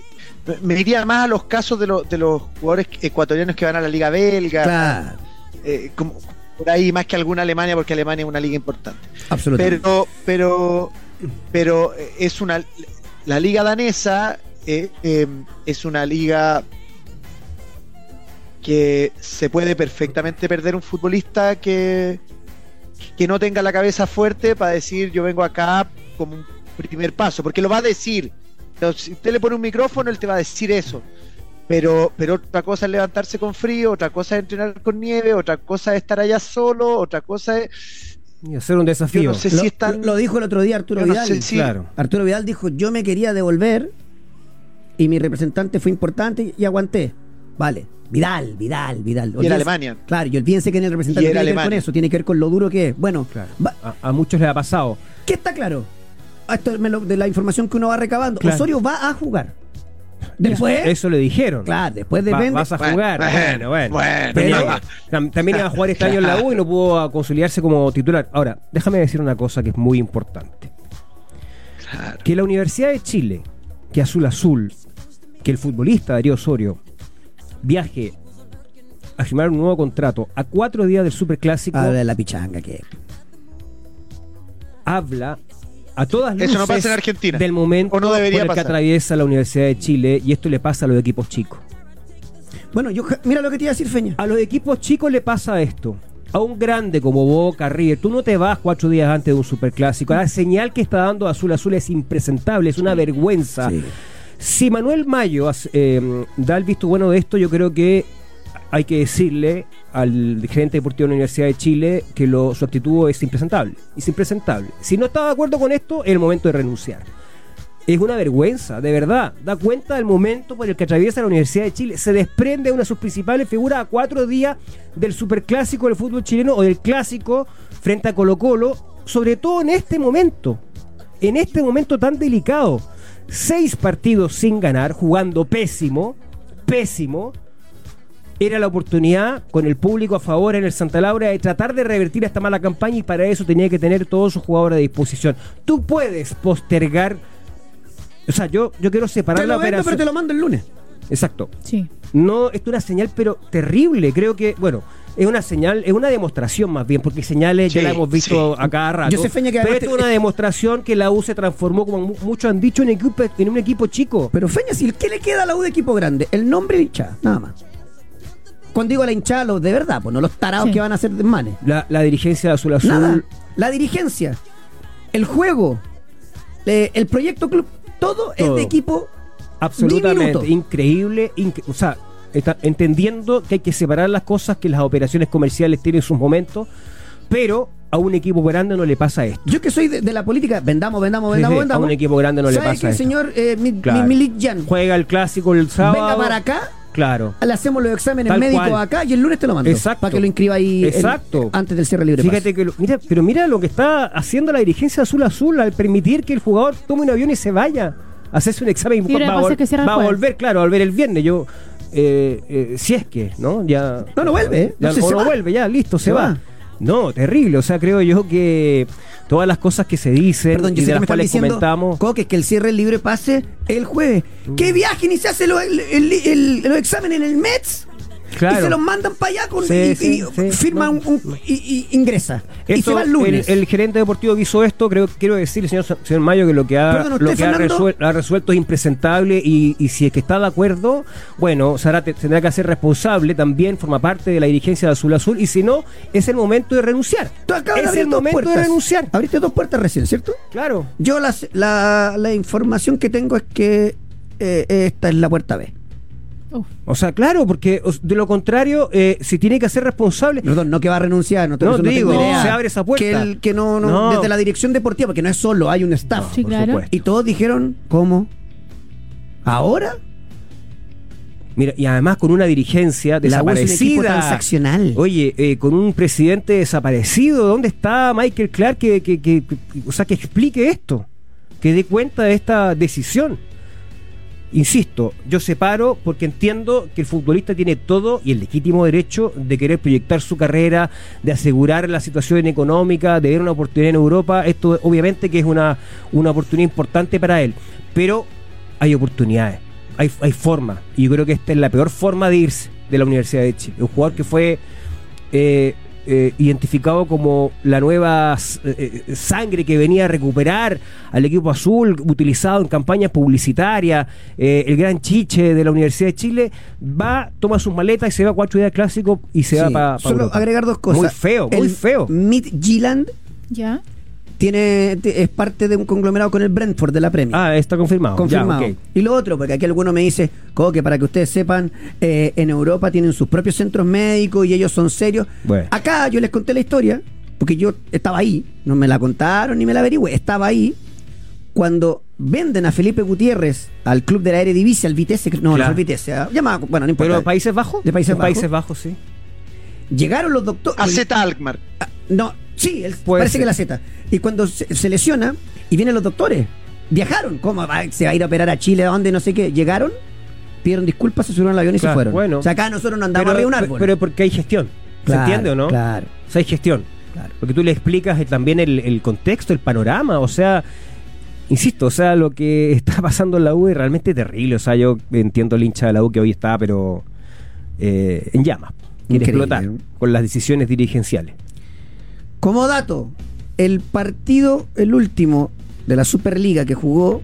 me iría más a los casos de, los de los jugadores ecuatorianos que van a la liga belga, claro, eh, como por ahí más que alguna Alemania, porque Alemania es una liga importante. absolutamente. Pero, pero, pero eh, es una la liga danesa eh, eh, es una liga que se puede perfectamente perder un futbolista que que no tenga la cabeza fuerte para decir yo vengo acá como un primer paso, porque lo va a decir. Entonces, si usted le pone un micrófono, él te va a decir eso. Pero, pero otra cosa es levantarse con frío, otra cosa es entrenar con nieve, otra cosa es estar allá solo, otra cosa es... Y hacer un Yo desafío. no sé lo, si es tan... lo dijo el otro día Arturo Yo no Vidal. sé si- Claro. Arturo Vidal dijo, yo me quería devolver y mi representante fue importante y aguanté. Vale. Vidal, Vidal, Vidal. Y era Olvídense- Alemania. Claro, y olvídense que en el representante tiene que ver con eso, tiene que ver con lo duro que es. Bueno, Claro. va- A, a muchos les ha pasado. ¿qué está claro? Ah, Esto me lo- de la información que uno va recabando. Claro. Osorio va a jugar. Después, Eso, eso le dijeron. claro, después Va- depende. vas a jugar. bueno, Bueno, bueno. tam- también iba a jugar este año en la U y no pudo ah, consolidarse como titular. Ahora, déjame decir una cosa que es muy importante. Claro. Que la Universidad de Chile, que Azul Azul, que el futbolista Darío Osorio viaje a firmar un nuevo contrato a cuatro días del Superclásico, Habla de la pichanga que habla a todas luces Eso no pasa en Argentina. del momento O no debería por el que atraviesa la Universidad de Chile y esto le pasa a los equipos chicos. Bueno, yo mira lo que te iba a decir Feña. A los equipos chicos le pasa esto. A un grande como Boca, River, tú no te vas cuatro días antes de un superclásico. La señal que está dando Azul Azul es impresentable, es una vergüenza. Sí. Si Manuel Mayo eh, da el visto bueno de esto, yo creo que hay que decirle al gerente deportivo de la Universidad de Chile que su actitud es impresentable. Es impresentable. Si no está de acuerdo con esto, es el momento de renunciar. Es una vergüenza, de verdad. Da cuenta del momento por el que atraviesa la Universidad de Chile. Se desprende una de sus principales figuras a cuatro días del superclásico del fútbol chileno o del clásico frente a Colo Colo, sobre todo en este momento. En este momento tan delicado. Seis partidos sin ganar, jugando pésimo, pésimo. Era la oportunidad, con el público a favor en el Santa Laura, de tratar de revertir esta mala campaña y para eso tenía que tener todos sus jugadores a disposición. Tú puedes postergar. O sea, yo, yo quiero separar Te la vendo, operación. pero te lo mando el lunes. Exacto. Sí. no, esto es una señal, pero terrible. Creo que, bueno, es una señal, es una demostración más bien, porque señales ya Sí, la hemos visto sí. a cada rato. Yo sé, Feña, que pero esto es una demostración que la U se transformó, como mu- muchos han dicho, en, equipo, en un equipo chico. Pero Feña, si ¿qué le queda a la U de equipo grande? El nombre y nada más. Cuando digo la hinchada, los de verdad, pues no los tarados Sí. que van a hacer desmanes. La, la dirigencia de Azul Azul. Nada. La dirigencia, el juego, eh, el proyecto club, todo, es de equipo Absolutamente Diminuto. increíble. incre- o sea, está entendiendo que hay que separar las cosas, que las operaciones comerciales tienen sus momentos, pero a un equipo grande no le pasa esto. Yo que soy de, de la política, vendamos, vendamos, vendamos, sí, vendamos. a un equipo grande no le ¿Sabe pasa qué, esto. señor eh, Mi- Mi- Claro. Milik Jan? Juega el clásico el sábado. Venga para acá, Claro. le hacemos los exámenes Tal médicos cual. acá y el lunes te lo mando. Exacto. Para que lo inscriba ahí en- Exacto. antes del cierre libre. Fíjate paso. que lo- mira, pero mira lo que está haciendo la dirigencia Azul Azul al permitir que el jugador tome un avión y se vaya. Hacerse un examen Y va, a pasa vol- que cierra el va a volver, claro, a volver el viernes. Yo eh, eh, si es que, ¿no? Ya No, no vuelve, ¿eh? Ya, Entonces o se no va. vuelve, ya, listo, se, Se va. va. No, terrible. O sea, creo yo que todas las cosas que se dicen Perdón, y de las cuales diciendo, comentamos. Coque, que el cierre libre pase el jueves. Mm. ¿Qué viaje? Ni se hace lo- el- el- el- los exámenes en el METS. Claro. Y se los mandan para allá con, Sí, y, sí, y sí, firma no. un, un- y, y ingresa. y Esto, se va el lunes. El, el gerente deportivo que hizo esto, creo quiero decir, señor, señor Mayo, que lo que ha, Perdón, ¿usted, lo que ha, Fernando? resuel- ha resuelto es impresentable y, y si es que está de acuerdo, bueno, Sara te- tendrá que ser responsable, también forma parte de la dirigencia de Azul Azul y si no, es el momento de renunciar. Tú acabas de Es abrir el momento de puertas. renunciar. Abriste dos puertas recién, ¿cierto? Claro. Yo las- la, la información que tengo es que eh, esta es la puerta B. Uf. O sea, claro, porque de lo contrario, eh, si tiene que ser responsable, Perdón, no que va a renunciar, no, No, eso no digo, tengo idea. se abre esa puerta. Que, el- que no, no, No. desde la dirección deportiva, porque no es solo, hay un staff. Sí, claro. supuesto. Y todos dijeron, ¿cómo? ¿Ahora? Mira, y además con una dirigencia La desaparecida. transaccional. Oye, eh, con un presidente desaparecido, ¿dónde está Michael Clark que, que, que- que- o sea, que explique esto? Que dé cuenta de esta decisión. Insisto, yo separo porque entiendo que el futbolista tiene todo y el legítimo derecho de querer proyectar su carrera, de asegurar la situación económica, de ver una oportunidad en Europa. Esto obviamente que es una, una oportunidad importante para él. Pero hay oportunidades, hay, hay formas. Y yo creo que esta es la peor forma de irse de la Universidad de Chile. Un jugador que fue eh, eh, identificado como la nueva eh, eh, sangre que venía a recuperar al equipo azul, utilizado en campañas publicitarias, eh, el gran chiche de la Universidad de Chile, va, toma sus maletas y se va a cuatro días clásico y se va para Solo agregar dos cosas. Muy feo, muy feo. Mid Giland ¿Ya? Tiene, es parte de un conglomerado con el Brentford de la Premier. Ah, está confirmado. Confirmado. Ya. Y lo otro, porque aquí alguno me dice, "Co, que para que ustedes sepan, eh, en Europa tienen sus propios centros médicos y ellos son serios. Bueno. Acá yo les conté la historia, porque yo estaba ahí, no me la contaron ni me la averigüé, estaba ahí cuando venden a Felipe Gutiérrez al club de la Eredivisie, al Vitesse, no, no Claro. al Vitesse, ah, llamaba, bueno, no importa. Pero Países Bajos. De Países Bajos. Países Bajos, sí. Llegaron los doctores. AZ Alkmaar. Ah, No, sí, él- Puede parece ser. que la Z. Y cuando se, se lesiona y vienen los doctores, viajaron. ¿Cómo va- se va a ir a operar a Chile? ¿A dónde? No sé qué. Llegaron, pidieron disculpas, se subieron al avión y Claro, se fueron. bueno. o sea, acá nosotros no andamos arriba de un árbol. pero porque hay gestión. Claro, ¿Se entiende o no? Claro. O sea, hay gestión. Claro. Porque tú le explicas eh, también el, el contexto, el panorama, o sea, insisto, o sea, lo que está pasando en la U es realmente terrible. O sea, yo entiendo el hincha de la U que hoy está, pero eh, en llamas. Quiere Increíble, explotar con las decisiones dirigenciales. Como dato, el partido, el último de la Superliga que jugó,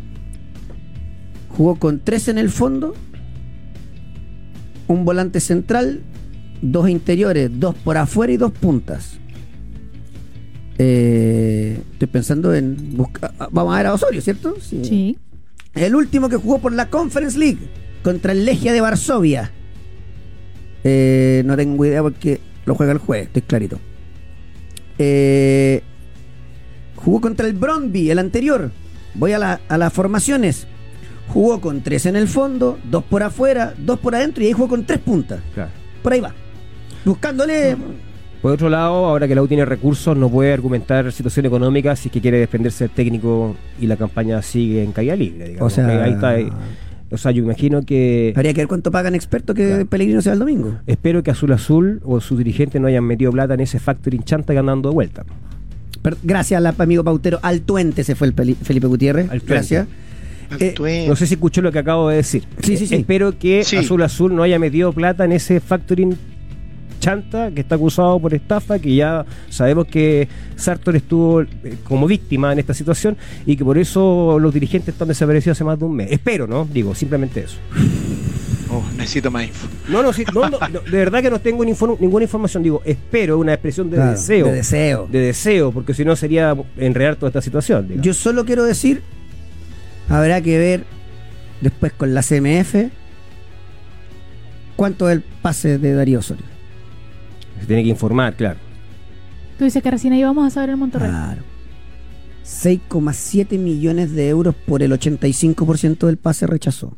jugó con tres en el fondo, un volante central, dos interiores, dos por afuera y dos puntas. Eh, estoy pensando en buscar. Vamos a ver a Osorio, ¿cierto? Sí. El último que jugó por la Conference League contra el Legia de Varsovia. Eh, no tengo idea porque lo juega el jueves, estoy clarito. Eh, jugó contra el Brondby, el anterior. Voy a, la- a las formaciones. Jugó con tres en el fondo, dos por afuera, dos por adentro y ahí jugó con tres puntas. Por ahí va. Buscándole. Por otro lado, ahora que la U tiene recursos, no puede argumentar situación económica si es que quiere desprenderse del técnico y la campaña sigue en caída libre. Digamos. O sea- ahí está. O sea, yo imagino que. Habría que ver cuánto pagan expertos que Claro. Pellegrino se va el domingo. Espero que Azul Azul o sus dirigentes no hayan metido plata en ese factoring chanta que andan dando de vuelta. Gracias al amigo Pautero. Al Tuente se fue el Peli- Felipe Gutiérrez. Al Tuente. Gracias. Actué. No sé si escuchó lo que acabo de decir. Sí, sí, sí. Espero que Sí. Azul Azul no haya metido plata en ese factoring chanta que está acusado por estafa, que ya sabemos que Sartor estuvo eh, como víctima en esta situación y que por eso los dirigentes están desaparecidos hace más de un mes. Espero, ¿no? Digo, simplemente eso. Oh, necesito más info. No, no, sí, no, no, no, de verdad que no tengo ni inform- ninguna información. Digo, espero una expresión de Claro, deseo. de deseo. De deseo, porque si no sería enredar toda esta situación. digamos. Yo solo quiero decir, habrá que ver después con la CMF cuánto es el pase de Darío Osorio. Se tiene que informar, claro. Tú dices que recién ahí vamos a saber el Monterrey. Claro. 6,7 millones de euros por el 85% del pase rechazó.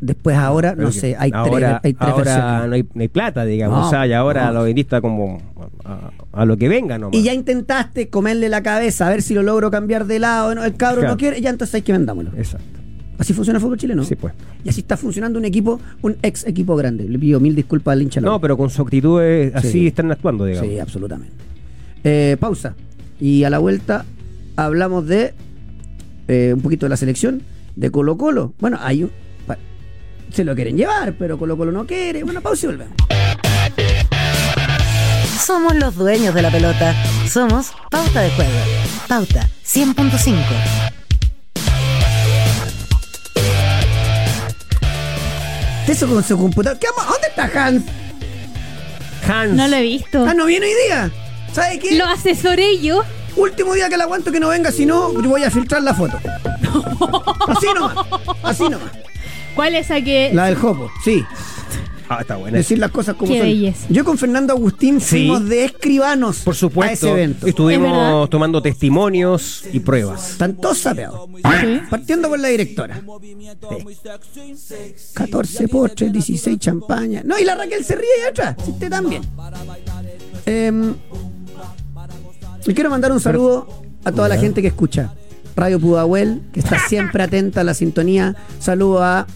Después ahora, Pero no que sé, hay ahora, tres, hay tres ahora versiones. no, hay, no hay plata, digamos. No, o sea, y ahora no. lo vendiste como a, a lo que venga nomás. Y ya intentaste comerle la cabeza a ver si lo logro cambiar de lado. ¿no? El cabro Claro. no quiere, ya entonces hay que vendámoslo. Exacto. Así funciona el fútbol chileno. Sí, pues. Y así está funcionando un equipo, un ex equipo grande. Le pido mil disculpas al hincha. No, pero con su actitud es- así Sí. están actuando, digamos. Sí, absolutamente. Eh, pausa. Y a la vuelta hablamos de eh, un poquito de la selección, de Colo Colo. Bueno, hay un... pa- Se lo quieren llevar, pero Colo Colo no quiere. Bueno, pausa y volvemos. Somos los dueños de la pelota. Somos Pauta de Juego. Pauta 100.5. Eso con su computador. ¿Qué vamos? ¿Dónde está Hans? Hans. No lo he visto. Ah, no viene hoy día. ¿Sabe qué? Lo asesoré yo. Último día que le aguanto que no venga, si no, voy a filtrar la foto. Así nomás. Así nomás. ¿Cuál es esa que.? La del Jopo, sí. Ah, está buena. Decir las cosas como Qué son. belleza. Yo con Fernando Agustín Sí. fuimos de escribanos Por supuesto. a ese evento. Es Estuvimos tomando testimonios y pruebas. Están todos sapeados. Sí. Partiendo por la directora. Sí. 14 postres, 16 champañas. No, y la Raquel se ríe ahí atrás. Sí, usted también. Le quiero mandar un saludo a toda la gente que escucha. Radio Pudahuel, que está siempre atenta a la sintonía. Saludo a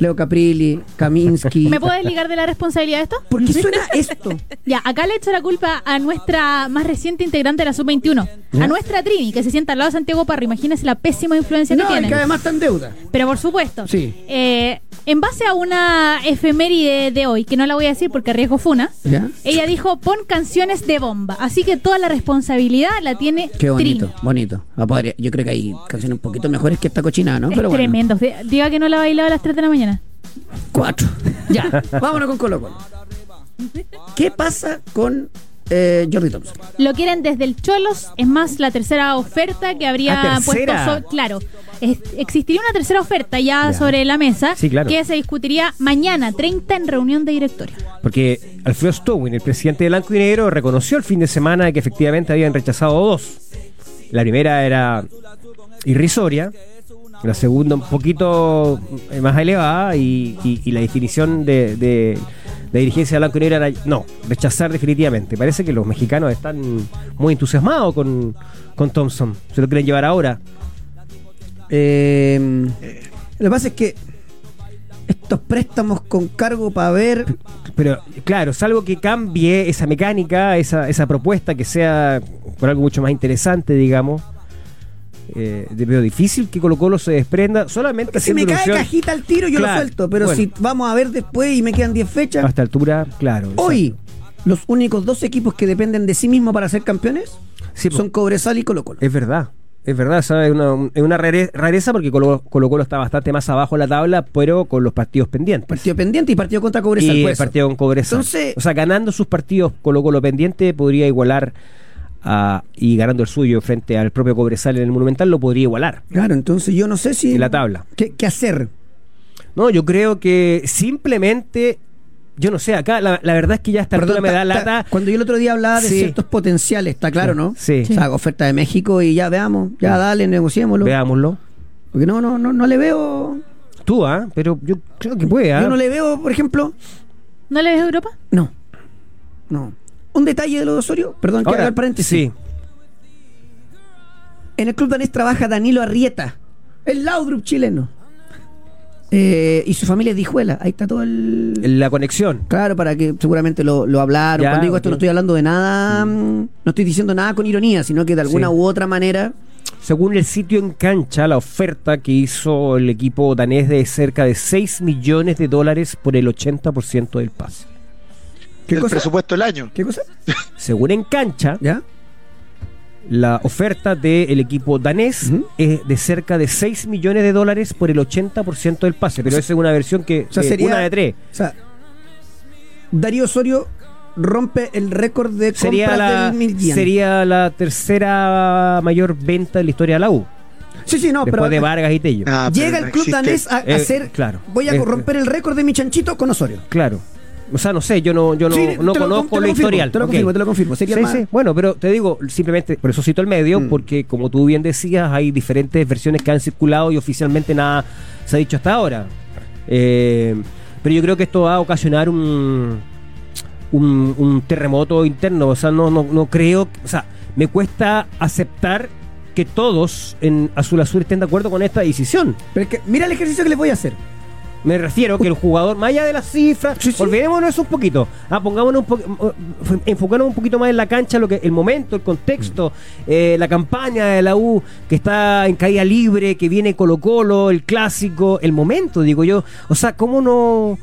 Leo Caprilli, Kaminsky. ¿Me puedes ligar de la responsabilidad de esto? ¿Por qué suena esto? Ya, acá le echo la culpa a nuestra más reciente integrante de la Sub-21, ¿Ya? a nuestra Trini, que se sienta al lado de Santiago Parra. Imagínese la pésima influencia No, que tiene. que además está en deuda. Pero por supuesto, Sí. eh, en base a una efeméride de hoy, que no la voy a decir porque arriesgo funa, ¿Ya? ella dijo, pon canciones de bomba. Así que toda la responsabilidad la tiene Qué bonito, Trini. bonito. Ah, Yo creo que hay canciones un poquito mejores que esta cochinada, ¿no? Es Pero bueno. tremendo. Diga que no la bailaba a las 3 de la mañana. Cuatro. Ya, vámonos con Colo Colo. ¿Qué pasa con eh, Jordi Thompson? Lo quieren desde el Cholos, es más la tercera oferta que habría Ah, puesto claro. es- existiría una tercera oferta ya, Ya. sobre la mesa Sí, claro. que se discutiría mañana 30 en reunión de directorio. Porque Alfredo Stowin, el presidente de Blanco y Negro, reconoció el fin de semana que efectivamente habían rechazado dos. La primera era irrisoria, la segunda un poquito eh, más elevada y, y- y la definición de, de la dirigencia de Blanco y Negro era no, rechazar definitivamente. Parece que los mexicanos están muy entusiasmados con, con Thompson. Se lo quieren llevar ahora. Eh, lo que pasa es que estos préstamos con cargo para ver. Pero claro, salvo que cambie esa mecánica, esa, esa propuesta, que sea por algo mucho más interesante, digamos. Eh, veo difícil que Colo Colo se desprenda solamente Si me cae cajita al tiro, yo Claro, lo suelto. Pero bueno. si vamos a ver después y me quedan 10 a fechas. esta altura, claro. Hoy, los únicos dos equipos que dependen de sí mismos para ser campeones Sí, son Cobresal y Colo Colo. es verdad. Es verdad, es una, es una rare- rareza porque Colo, Colo Colo está bastante más abajo en la tabla, pero con los partidos pendientes. Partido pendiente y partido contra Cobresal. y eso. partido con Cobresal. Entonces- o sea, ganando sus partidos Colo Colo pendiente podría igualar a- y ganando el suyo frente al propio Cobresal en el Monumental lo podría igualar Claro, entonces yo no sé si. en la tabla. ¿Qué, qué hacer? No, yo creo que simplemente, yo no sé, acá la, la verdad es que ya a esta altura Perdón, me da ta- lata. Cuando yo el otro día hablaba de Sí. ciertos potenciales, está claro, ¿no? Sí. O sea, oferta de México y ya veamos, ya dale, negociémoslo. Veámoslo. Porque no, no, no, no le veo. Tú, ¿ah? Pero yo creo que puede, ¿ah? Yo no le veo, por ejemplo. ¿No le ves Europa? No. No. Un detalle de lo de Osorio, perdón, que Ahora, haga el paréntesis. Sí. En el club danés trabaja Danilo Arrieta, el Laudrup chileno. Eh, y su familia es de Hijuela. Ahí está todo el. La conexión. Claro, para que seguramente lo, lo hablaron. Ya, Cuando digo esto, no estoy hablando de nada, mm, no estoy diciendo nada con ironía, sino que de alguna Sí. u otra manera Según el sitio en cancha, la oferta que hizo el equipo danés de cerca de 6 millones de dólares por el 80% del pase. ¿Qué el cosa? presupuesto del año. ¿Qué cosa? Según en cancha, ¿Ya? la oferta del equipo danés es de cerca de 6 millones de dólares por el 80% del pase. Pero esa es una versión que O sea, eh, sería- una de tres. O sea, Darío Osorio rompe el récord de Sería compras la, del sería la tercera mayor venta de la historia de la U. Sí, sí, no, después pero de Vargas y Tello. Ah, llega no el club existe. danés a, a Eh, hacer. claro. Voy a Eh, romper el récord de mi chanchito con Osorio. Claro. O sea, no sé, yo no, yo no, Sí, no conozco te lo la confirmo, historial. Te lo confirmo, te lo confirmo. Sí, más- sí. Bueno, pero te digo, simplemente, por eso cito el medio, Mm. porque como tú bien decías, hay diferentes versiones que han circulado y oficialmente nada se ha dicho hasta ahora. Eh, pero yo creo que esto va a ocasionar un, un, un terremoto interno. O sea, no, no, no creo, o sea, me cuesta aceptar que todos en Azul Azul estén de acuerdo con esta decisión. Pero es que, mira el ejercicio que les voy a hacer. Me refiero que el jugador, más allá de las cifras, Sí, sí. olvidémonos un poquito. Ah, pongámonos un po- enfocémonos un poquito más en la cancha, lo que el momento, el contexto, eh, la campaña de la U que está en caída libre, que viene Colo Colo, el clásico, el momento, digo yo. O sea, ¿cómo no?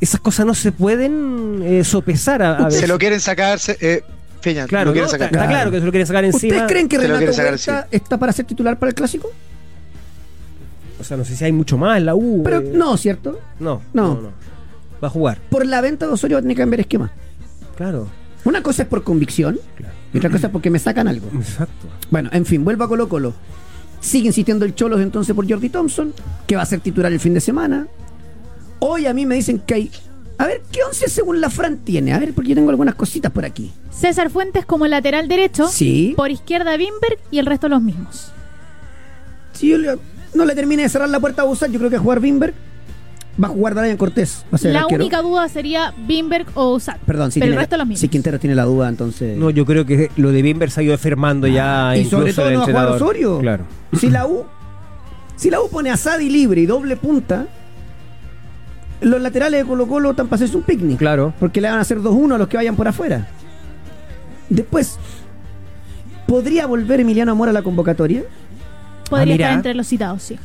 Esas cosas no se pueden eh, sopesar a, a Se lo quieren sacar, se- eh, Feña, Claro, lo quieren ¿no? sacar. Está, está claro que se lo quieren sacar encima. ¿Ustedes creen que Renato está para ser titular para el clásico? O sea, no sé si hay mucho más en la U. Pero eh. no, ¿cierto? no, No. no, no. Va a jugar, Por la venta de Osorio va a tener que cambiar esquema. claro. Una cosa es por convicción y otra cosa es porque me sacan algo. Exacto. Bueno, en fin, vuelvo a Colo Colo. Sigue insistiendo el Cholos entonces por Jordi Thompson, que va a ser titular el fin de semana. Hoy a mí me dicen que hay... A ver, ¿qué once según la Fran tiene? A ver, porque yo tengo algunas cositas por aquí. César Fuentes como lateral derecho. Sí. Por izquierda Bimberg y el resto los mismos. Si yo le- no le termine de cerrar la puerta a Busal, yo creo que jugar Bimberg. Va a jugar Brian Cortés. Va a ser el La arquero. única duda sería Bimberg o Usat. Perdón, si, Pero tiene, el resto los mismos. si Quintero tiene la duda, entonces... No, yo creo que lo de Bimber se ha ido enfermando ya. Y sobre todo no va a jugar. Osorio. Claro. Si la U, si la U pone a Sadi libre y doble punta, los laterales de Colo Colo están para hacerse un picnic. Claro. Porque le van a hacer 2-1 a los que vayan por afuera. Después, ¿podría volver Emiliano Mora a la convocatoria? Podría Ah, estar entre los citados, sí.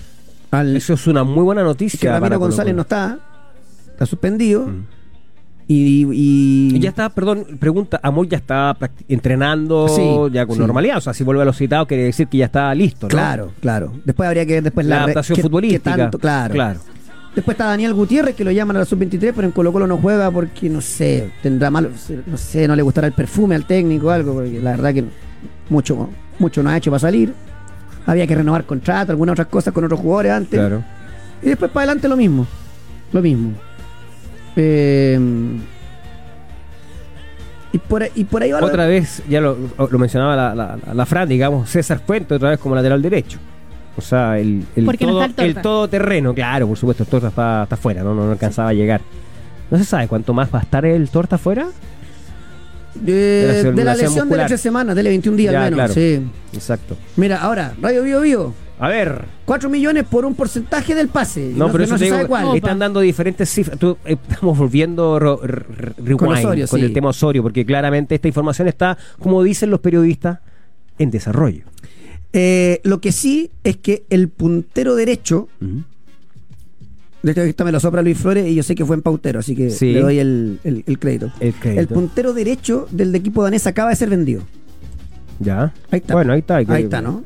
Al Eso es una muy buena noticia. Ramiro González Colo. no está, está suspendido. Mm. Y, y- Y ya está, perdón, pregunta, Amor ya está entrenando Sí, ya con sí. normalidad. O sea, si vuelve a los citados, quiere decir que ya está listo, ¿no? Claro, claro. Después habría que ver después La adaptación qué- qué futbolística. tanto, claro. Claro. Después está Daniel Gutiérrez, que lo llaman a la sub-23, pero en Colo Colo no juega porque, no sé, tendrá malo, no sé, no le gustará el perfume al técnico o algo, porque la verdad que mucho, mucho no ha hecho para salir. Había que renovar contrato, algunas otras cosas con otros jugadores antes. Claro. Y después para adelante lo mismo. Lo mismo. Eh, y, por, ahí- y por ahí va la- Otra vez, ya lo, lo mencionaba la, la, la Fran, digamos, César Fuente, otra vez como lateral derecho. O sea, el, el, no todo, el el todoterreno, claro, por supuesto, el Torta está, está afuera, ¿no? No, no alcanzaba a llegar. ¿No se sabe cuánto más va a estar el Torta afuera? De, de la de la lesión de las tres semanas, dele 21 días Ya, al menos. claro. Sí. Exacto. Mira, ahora, Radio Bio Bio. A ver, 4 millones por un porcentaje del pase. no, pero eso no se sabe digo, cuál. Opa. están dando diferentes cifras. Tú, eh, estamos volviendo ro- r- r- rewind con, Osorio, sí. el tema Osorio, porque claramente esta información está, como dicen los periodistas, en desarrollo. Eh, lo que sí es que el puntero derecho, de hecho esta me lo sopra Luis Flores y yo sé que fue en pautero, así que Sí. le doy el, el- el crédito. El crédito. El puntero derecho del equipo danés acaba de ser vendido. Ya. Ahí está. Bueno, ahí está. que- Ahí está, ¿no?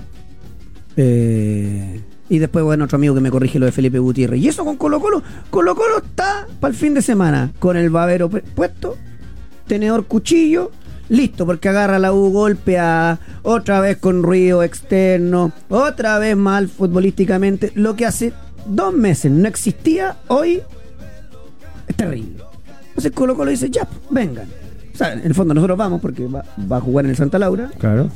Eh, y después, bueno, otro amigo que me corrige lo de Felipe Gutiérrez. Y eso con Colo Colo. Colo Colo está para el fin de semana con el babero pu- puesto, tenedor cuchillo, listo, porque agarra la U golpea otra vez con ruido externo, otra vez mal futbolísticamente. Lo que hace dos meses no existía, hoy es terrible. Entonces Colo Colo dice, ya, vengan. O sea, en el fondo nosotros vamos porque va, va a jugar en el Santa Laura. Claro.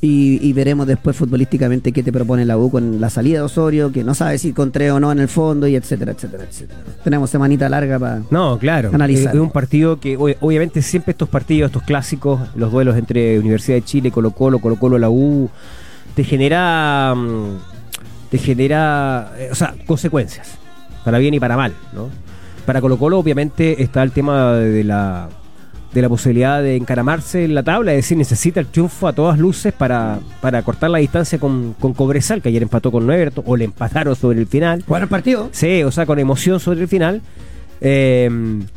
Y, y veremos después futbolísticamente qué te propone la U con la salida de Osorio, que no sabe si contré o no en el fondo, y etcétera, etcétera, etcétera. Tenemos semanita larga para. No, claro. Analizar. Es, un partido que ob- obviamente siempre estos partidos, estos clásicos, los duelos entre Universidad de Chile, Colo Colo, Colo Colo, la U, te genera, mm, te genera, eh, o sea, consecuencias, para bien y para mal, ¿no? Para Colo Colo obviamente está el tema de la de la posibilidad de encaramarse en la tabla, es decir, necesita el triunfo a todas luces para, para cortar la distancia con, con Cobresal, que ayer empató con Everton, o le empataron sobre el final. Bueno, partido. Sí, o sea, con emoción sobre el final. Eh, Minuto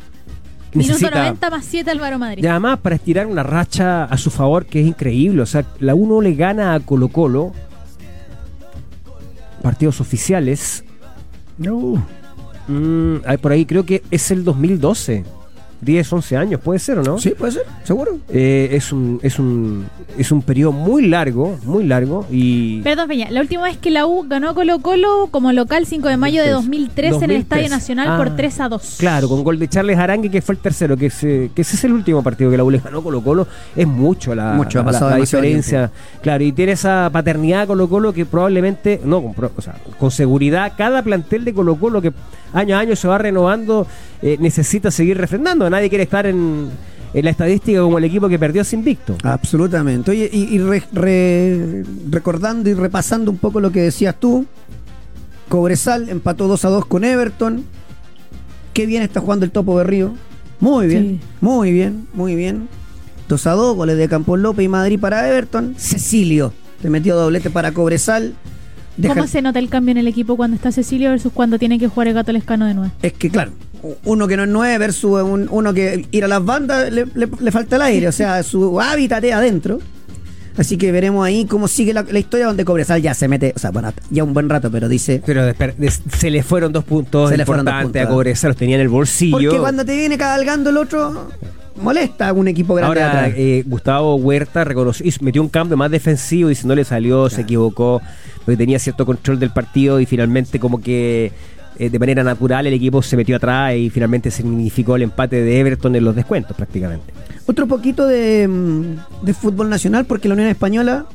necesita- 90 más 7 Álvaro Madrid. y además para estirar una racha a su favor que es increíble. O sea, la 1 le gana a Colo Colo. Partidos oficiales. Mm, hay por ahí creo que es el 2012. 10, 11 años, puede ser o no? Sí, puede ser, seguro. Eh, es un es un es un periodo muy largo, muy largo y Perdón, Peña, la última vez que la U ganó a Colo Colo como local 5 de mayo de 2003 en el 2003. Estadio Nacional Ah, por 3 a 2. Claro, con gol de Charles Arangue, que fue el tercero, que, ese, que ese es el último partido que la U le ganó Colo Colo. Es mucho la, Mucho, ha la- pasado la diferencia. Claro, y tiene esa paternidad Colo Colo que probablemente, no, con, o sea, con seguridad, cada plantel de Colo Colo que año a año se va renovando, eh, necesita seguir refrendando. Nadie quiere estar en, en la estadística como el equipo que perdió sin Victo. Absolutamente. Oye, y, y re- re- recordando y repasando un poco lo que decías tú, Cobresal empató 2 a 2 con Everton. Qué bien está jugando el Topo Berrío. Muy bien, Sí. muy bien, muy bien. 2 a 2, goles de Campos López y Madrid para Everton. Cecilio, te metió doblete para Cobresal. Deja- ¿Cómo se nota el cambio en el equipo cuando está Cecilio versus cuando tiene que jugar el Gato Lescano de nuevo? Es que, claro, uno que no es 9 versus un- uno que ir a las bandas le, le- le falta el aire, o sea, su hábitat es adentro. Así que veremos ahí cómo sigue la, la historia donde Cobresal ya se mete, o sea, bueno, ya un buen rato, pero dice... Pero se le fueron dos puntos Se le fueron dos importantes puntos, a Cobresal, los tenía en el bolsillo. Porque cuando te viene cabalgando el otro, molesta a un equipo grande Ahora, atrás. eh, Gustavo Huerta reconoció, hizo- metió un cambio más defensivo y si no le salió, se equivocó, porque tenía cierto control del partido y finalmente como que eh, de manera natural el equipo se metió atrás y finalmente significó el empate de Everton en los descuentos prácticamente. Otro poquito de, mm, de fútbol nacional, porque la Unión Española,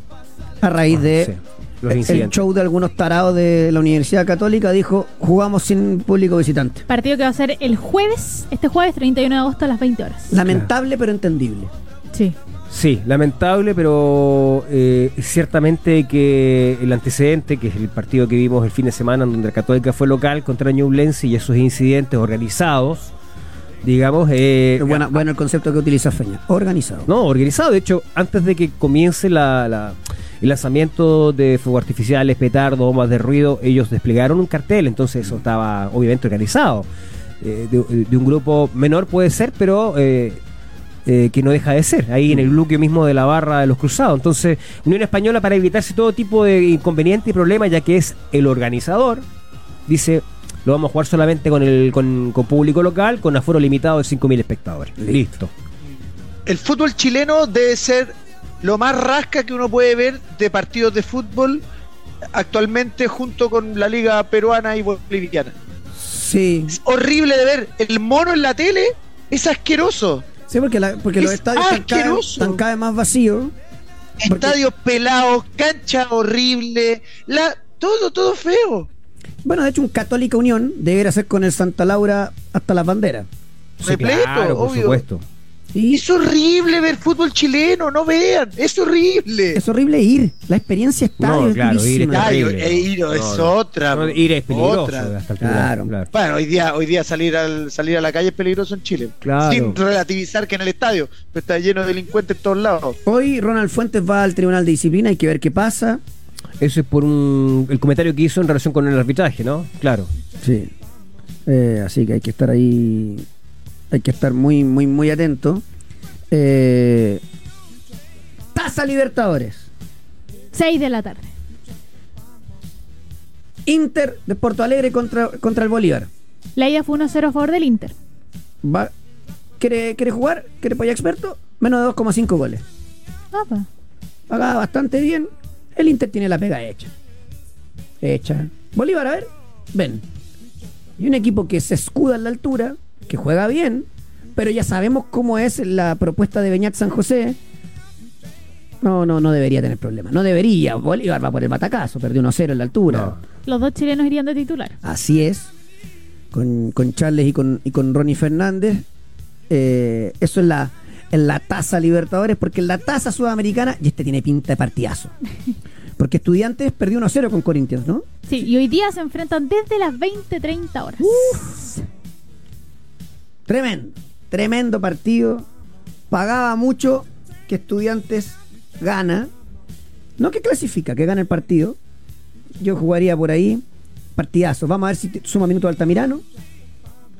a raíz de Ah, Sí, los el show de algunos tarados de la Universidad Católica, dijo, jugamos sin público visitante. Partido que va a ser el jueves, este jueves 31 de agosto a las 20 horas. Lamentable, pero entendible. Sí. Sí, lamentable, pero eh, ciertamente que el antecedente, que es el partido que vimos el fin de semana, en donde la Católica fue local contra Ñublense y esos incidentes organizados, digamos, eh, Es buena- bueno el concepto que utiliza Feña. Organizado. No, organizado. De hecho, antes de que comience la, la- el lanzamiento de fuegos artificiales, petardos, bombas de ruido, ellos desplegaron un cartel, entonces eso estaba obviamente organizado. Eh, de, de un grupo menor puede ser, pero eh, que no deja de ser, ahí en el bloque mismo de la barra de los cruzados. Entonces, Unión Española, para evitarse todo tipo de inconveniente y problema, ya que es el organizador, dice, lo vamos a jugar solamente con, el, con, con público local, con aforo limitado de 5.000 espectadores. Listo. El fútbol chileno debe ser lo más rasca que uno puede ver de partidos de fútbol actualmente junto con la liga peruana y boliviana. Sí. Es horrible de ver. El mono en la tele es asqueroso. Sí, porque, la- porque los Es estadios están cada, asqueroso. están cada vez más vacíos. Porque- Estadios pelados, cancha horrible, la, todo, todo feo. Bueno, de hecho, un Católica Unión debería ser con el Santa Laura hasta las banderas. Repleto, claro, por obvio. supuesto. Y Es horrible ver fútbol chileno, no vean, es horrible. es horrible ir. La experiencia está No, claro, ir es terrible. e ir No, es no. otra. No, ir es peligroso. otra. Claro. claro. Bueno, hoy día, hoy día salir al salir a la calle es peligroso en Chile. Claro. Sin relativizar que en el estadio pero está lleno de delincuentes en todos lados. Hoy Ronald Fuentes va al Tribunal de Disciplina, hay que ver qué pasa. Eso es por un, el comentario que hizo en relación con el arbitraje, ¿no? Claro. Sí. Eh, así que hay que estar ahí. Hay que estar muy, muy, muy atento. Eh, Taza Libertadores. 6 de la tarde. Inter de Porto Alegre contra, contra el Bolívar. La ida fue 1-0 a favor del Inter. Va, ¿quiere, ¿Quiere jugar? ¿Quiere polla experto? Menos de 2,5 goles. Apa. Paga bastante bien. El Inter tiene la pega hecha. Hecha. Bolívar, a ver, ven. Y un equipo que se escuda en la altura, que juega bien, pero ya sabemos cómo es la propuesta de Beñat San José. No, no, no debería tener problemas. No debería. Bolívar va por el batacazo, perdió 1-0 en la altura. No. Los dos chilenos irían de titular. Así es. Con, con Charles y con, y con Ronnie Fernández. Eh, eso es la, en la taza Libertadores, porque en la taza sudamericana, y este tiene pinta de partidazo. Porque Estudiantes perdió 1-0 con Corinthians, ¿no? Sí, y hoy día se enfrentan desde las 20-30 horas. Tremendo, tremendo partido. pagaba mucho que Estudiantes gana, no que clasifica, que gana el partido. Yo jugaría por ahí partidazo. Vamos a ver si suma minuto Altamirano,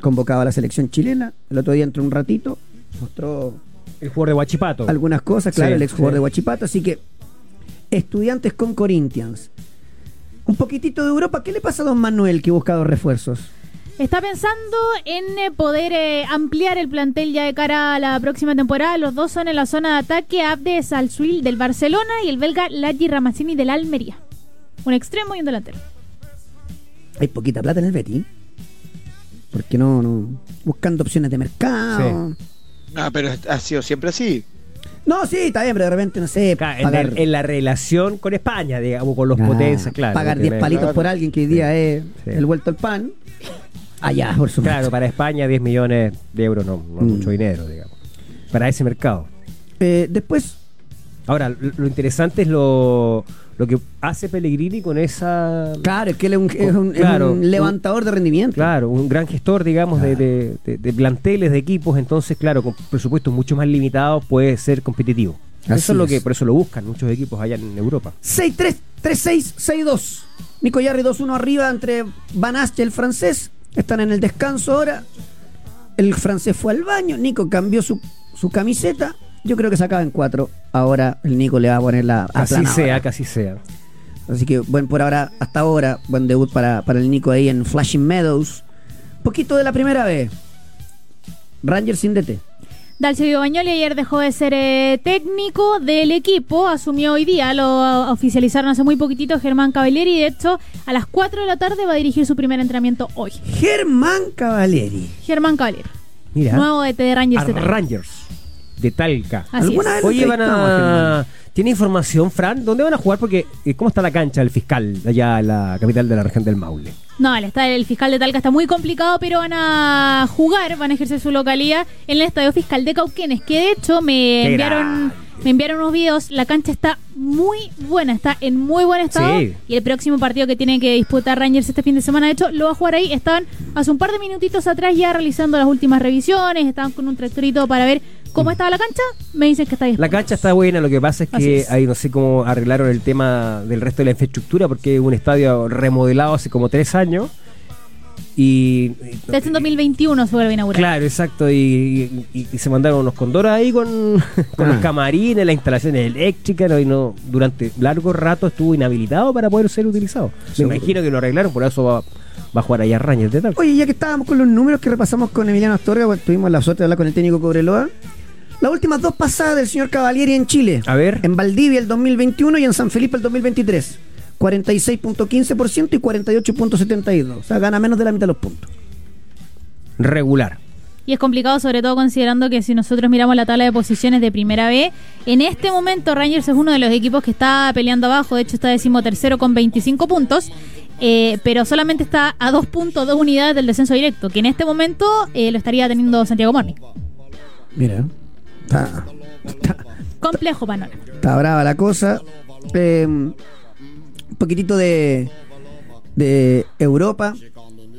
convocado a la selección chilena. El otro día entró un ratito, mostró El jugador de Huachipato. algunas cosas, claro, Sí, el ex jugador sí. de Huachipato. Así que Estudiantes con Corinthians. Un poquitito de Europa. ¿Qué le pasa a don Manuel que busca dos refuerzos? Está pensando en eh, poder eh, ampliar el plantel ya de cara a la próxima temporada. Los dos son en la zona de ataque, Abde Salsuil del Barcelona y el belga Lagi Ramazzini del Almería. Un extremo y un delantero. Hay poquita plata en el Betis. Porque no, no. Buscando opciones de mercado. Ah, pero ha sido siempre así. No, sí, está bien, pero de repente, no sé, Acá, en, pagar, el- en la relación con España, digamos, con los Ah, potencias, claro. pagar que 10 tiene- palitos claro. por alguien que hoy día es Sí. el vuelto al pan. Allá, por supuesto. Claro, para España 10 millones de euros no, no es Mm. mucho dinero, digamos. Para ese mercado. Eh, después, Ahora, lo, lo interesante es lo, lo que hace Pellegrini con esa... claro, es que él es un, es un- es Claro, un levantador de rendimiento. Claro, un gran gestor, digamos, de, de- de- de planteles, de equipos, entonces, claro, con presupuestos mucho más limitados puede ser competitivo. Así eso es lo que, es. por eso lo buscan muchos equipos allá en Europa. 6-3, 3-6, 6-2. Nico Yarri 2-1 arriba entre Van y el francés. Están en el descanso ahora. El francés fue al baño. Nico cambió su, su camiseta. Yo creo que se acaba en 4. Ahora el Nico le va a poner la Así sea, casi sea. Así que, bueno, por ahora, hasta ahora, buen debut para, para el Nico ahí en Flashing Meadows. Poquito de la primera vez. Rangers sin DT. Dalcio Bañoli ayer dejó de ser eh, técnico del equipo, asumió hoy día, lo oficializaron hace muy poquitito Germán Cavalieri y de hecho a las 4 de la tarde va a dirigir su primer entrenamiento hoy. Germán Cavalieri. Germán Cavalieri, Mira, nuevo de Rangers. a de Talca. Rangers de Talca. Así ¿Alguna es. Oye, van a... Germán? ¿Tiene información, Fran? ¿Dónde van a jugar? Porque, eh, ¿cómo está la cancha del fiscal allá en la capital de la región del Maule? No, el, estadio- el fiscal de Talca está muy complicado, pero van a jugar, van a ejercer su localidad en el estadio fiscal de Cauquenes, que de hecho me enviaron, me enviaron unos videos. La cancha está muy buena, está en muy buen estado. Sí. Y el próximo partido que tiene que disputar Rangers este fin de semana, de hecho, lo va a jugar ahí. Estaban hace un par de minutitos atrás ya realizando las últimas revisiones, estaban con un tractorito para ver cómo estaba la cancha. Me dicen que está bien. La cancha está buena, lo que pasa es que es. ahí no sé cómo arreglaron el tema del resto de la infraestructura, porque es un estadio remodelado hace como tres años. Y. Desde en 2021 se vuelve a inaugurar. Claro, exacto. Y, y- y se mandaron unos condoros ahí con, con Ah. los camarines, las instalaciones eléctricas, ¿no? y no durante largo rato estuvo inhabilitado para poder ser utilizado. Me Seguro. imagino que lo arreglaron, por eso va, va a jugar allá Rangers de tal. Oye, ya que estábamos con los números que repasamos con Emiliano Astorga, tuvimos la suerte de hablar con el técnico Cobreloa. Las últimas dos pasadas del señor Cavalieri en Chile. A ver. En Valdivia el 2021 y en San Felipe el 2023. 46.15% y 48.72%. O sea, gana menos de la mitad de los puntos. Regular. Y es complicado, sobre todo considerando que si nosotros miramos la tabla de posiciones de primera B, en este momento Rangers es uno de los equipos que está peleando abajo, de hecho está decimotercero con 25 puntos, eh, pero solamente está a dos puntos, dos unidades del descenso directo, que en este momento eh, lo estaría teniendo Santiago Morning. Mira. Está, está, Complejo panorama. está brava la cosa. Eh, un poquitito de, de Europa.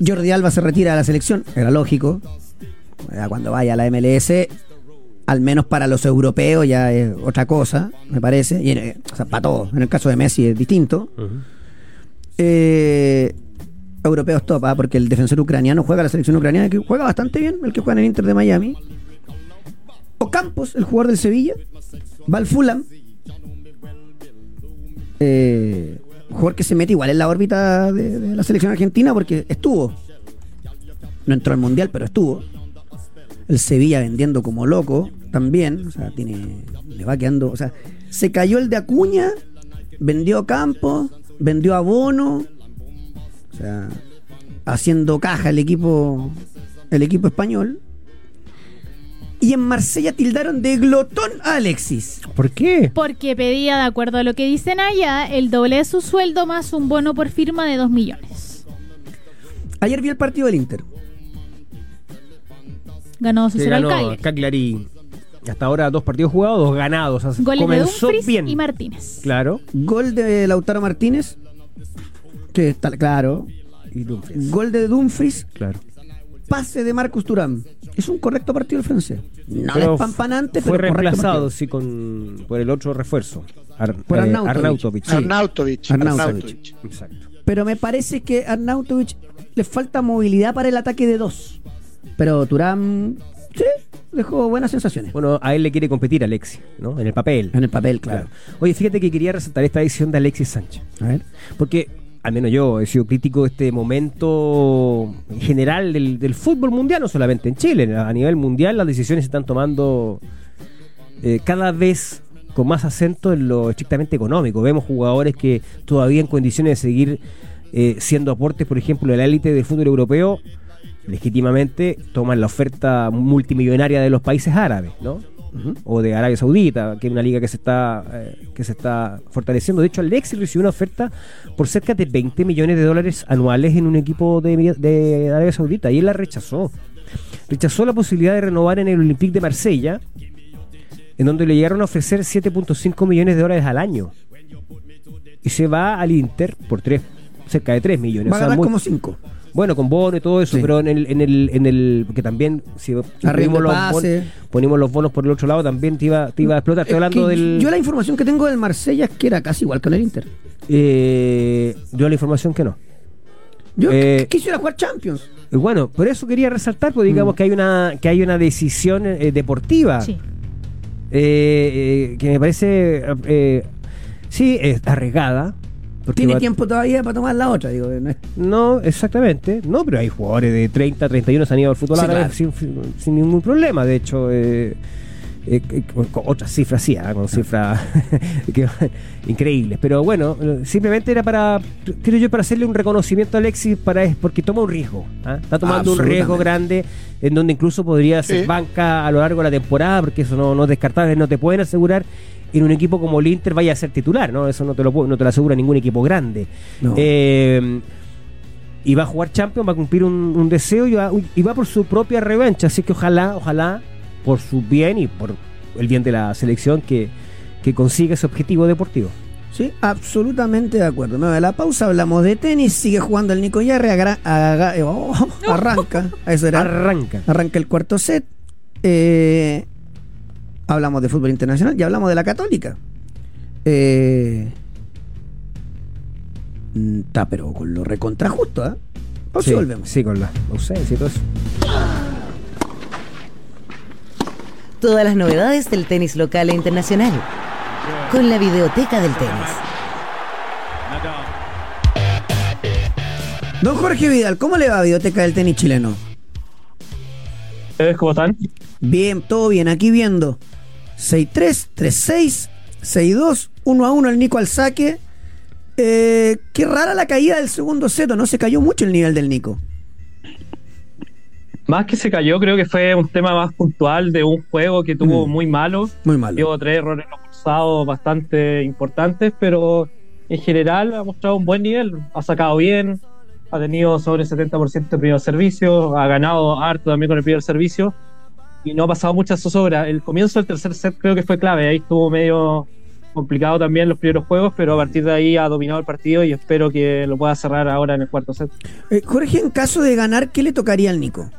Jordi Alba se retira de la selección. Era lógico. Ya Cuando vaya a la MLS, al menos para los europeos ya es otra cosa, me parece. Y, eh, o sea, para todos. En el caso de Messi es distinto. Eh, europeos top, ¿ah? porque el defensor ucraniano juega la selección ucraniana, que juega bastante bien, el que juega en el Inter de Miami. Ocampos, el jugador del Sevilla, va al Fulham. Eh, jugador que se mete igual en la órbita de, la selección argentina porque estuvo. No entró al mundial, pero estuvo. El Sevilla vendiendo como loco también. O sea, tiene. Le va quedando. O sea, se cayó el de Acuña, vendió Campos, vendió a Bono. O sea, haciendo caja el equipo. El equipo español. Y en Marsella tildaron de glotón a Alexis. ¿Por qué? Porque pedía, de acuerdo a lo que dicen allá, el doble de su sueldo más un bono por firma de 2 millones. Ayer vi el partido del Inter. Ganó su ganó Cagliari. Hasta ahora dos partidos jugados, dos ganados. O sea, Goles de Dumfries bien. y Martínez. Claro. Gol de Lautaro Martínez. Que está claro. Y Dumfries. Gol de Dumfries. Claro. Pase de Marcus Turán. Es un correcto partido el francés. No Pero despampanante, Fue pero correcto reemplazado sí, con, por el otro refuerzo. Ar- Por eh, Arnautovic. Arnautovic, sí. Arnautovic. Arnautovic. Arnautovic. Exacto. Pero me parece que a Arnautovic le falta movilidad para el ataque de dos. Pero Turán, sí, dejó buenas sensaciones. Bueno, a él le quiere competir Alexis, ¿no? En el papel. En el papel, claro. Oye, fíjate que quería resaltar esta edición de Alexis Sánchez. A ver. Porque, al menos yo, he sido crítico de este momento en general del, del fútbol mundial, no solamente en Chile. A nivel mundial las decisiones se están tomando eh, cada vez con más acento en lo estrictamente económico. Vemos jugadores que todavía en condiciones de seguir eh, siendo aportes, por ejemplo, de la élite del fútbol europeo, legítimamente toman la oferta multimillonaria de los países árabes, ¿no? O de Arabia Saudita, que es una liga que se está eh, que se está fortaleciendo. De hecho, Alexis recibió una oferta por cerca de 20 millones de dólares anuales en un equipo de, de Arabia Saudita y él la rechazó. Rechazó la posibilidad de renovar en el Olympique de Marsella, en donde le llegaron a ofrecer 7.5 millones de dólares al año. Y se va al Inter por tres, cerca de 3 millones. Va a O sea, ganar muy- como cinco. Bueno, con bono y todo eso, Sí. pero en el, en el, en el, porque también si ponemos los, bonos, ponemos los bonos por el otro lado, también te iba, te iba a explotar. Estoy Es hablando que del, Yo la información que tengo del Marsella es que era casi igual que en el Inter. eh, yo la información que no. Yo Eh, que- quisiera jugar Champions. Y bueno, por eso quería resaltar, pues digamos Mm. que hay una, que hay una decisión eh, deportiva Sí. eh, eh, que me parece, eh, sí, es arriesgada. Porque Tiene va- tiempo todavía para tomar la otra, digo. No es- No, exactamente. No, pero hay jugadores de 30, 31 se han ido al fútbol Sí, árabe claro. sin, sin ningún problema. De hecho, eh, eh, eh, con, con otras cifras sí, ah, con cifras que- increíbles. Pero bueno, eh, simplemente era para, creo yo, para hacerle un reconocimiento a Alexis para, es porque toma un riesgo. ¿ah? Está tomando un riesgo grande en donde incluso podría ser Sí. banca a lo largo de la temporada, porque eso no, no es descartable, no te pueden asegurar. En un equipo como el Inter vaya a ser titular, ¿no? Eso no te lo, no te lo asegura ningún equipo grande. No. Eh, y va a jugar Champions, va a cumplir un, un deseo y va, y va por su propia revancha. Así que ojalá, ojalá, por su bien y por el bien de la selección, que, que consiga ese objetivo deportivo. Sí, absolutamente de acuerdo. Me voy a la pausa, hablamos de tenis, sigue jugando el Nico Yarre, oh, arranca, eso era, Arranca. arranca el cuarto set. Eh, hablamos de fútbol internacional y hablamos de la católica. Eh, mm, Está, pero con lo recontra justo, ¿ah? Y Sí, volvemos. sí, con la ausencia y todo eso. Todas las novedades del tenis local e internacional. Con la videoteca del tenis. Don Jorge Vidal, ¿cómo le va a Videoteca del Tenis chileno? ¿Ustedes cómo están? Bien, todo bien, aquí viendo 6-3, 3-6, 6-2, 1 a 1 el Nico al saque. Eh, qué rara la caída del segundo set, ¿o no se cayó mucho el nivel del Nico. Más que se cayó, creo que fue un tema más puntual de un juego que tuvo Mm. muy malo. Muy malo. Dio tres errores no forzados bastante importantes, pero en general ha mostrado un buen nivel. Ha sacado bien, ha tenido sobre el 70% de primer servicio, ha ganado harto también con el primer servicio y no ha pasado mucha zozobra. El comienzo del tercer set creo que fue clave. Ahí estuvo medio complicado también los primeros juegos, pero a partir de ahí ha dominado el partido y espero que lo pueda cerrar ahora en el cuarto set. Eh, Jorge, en caso de ganar, ¿qué le tocaría al Nico?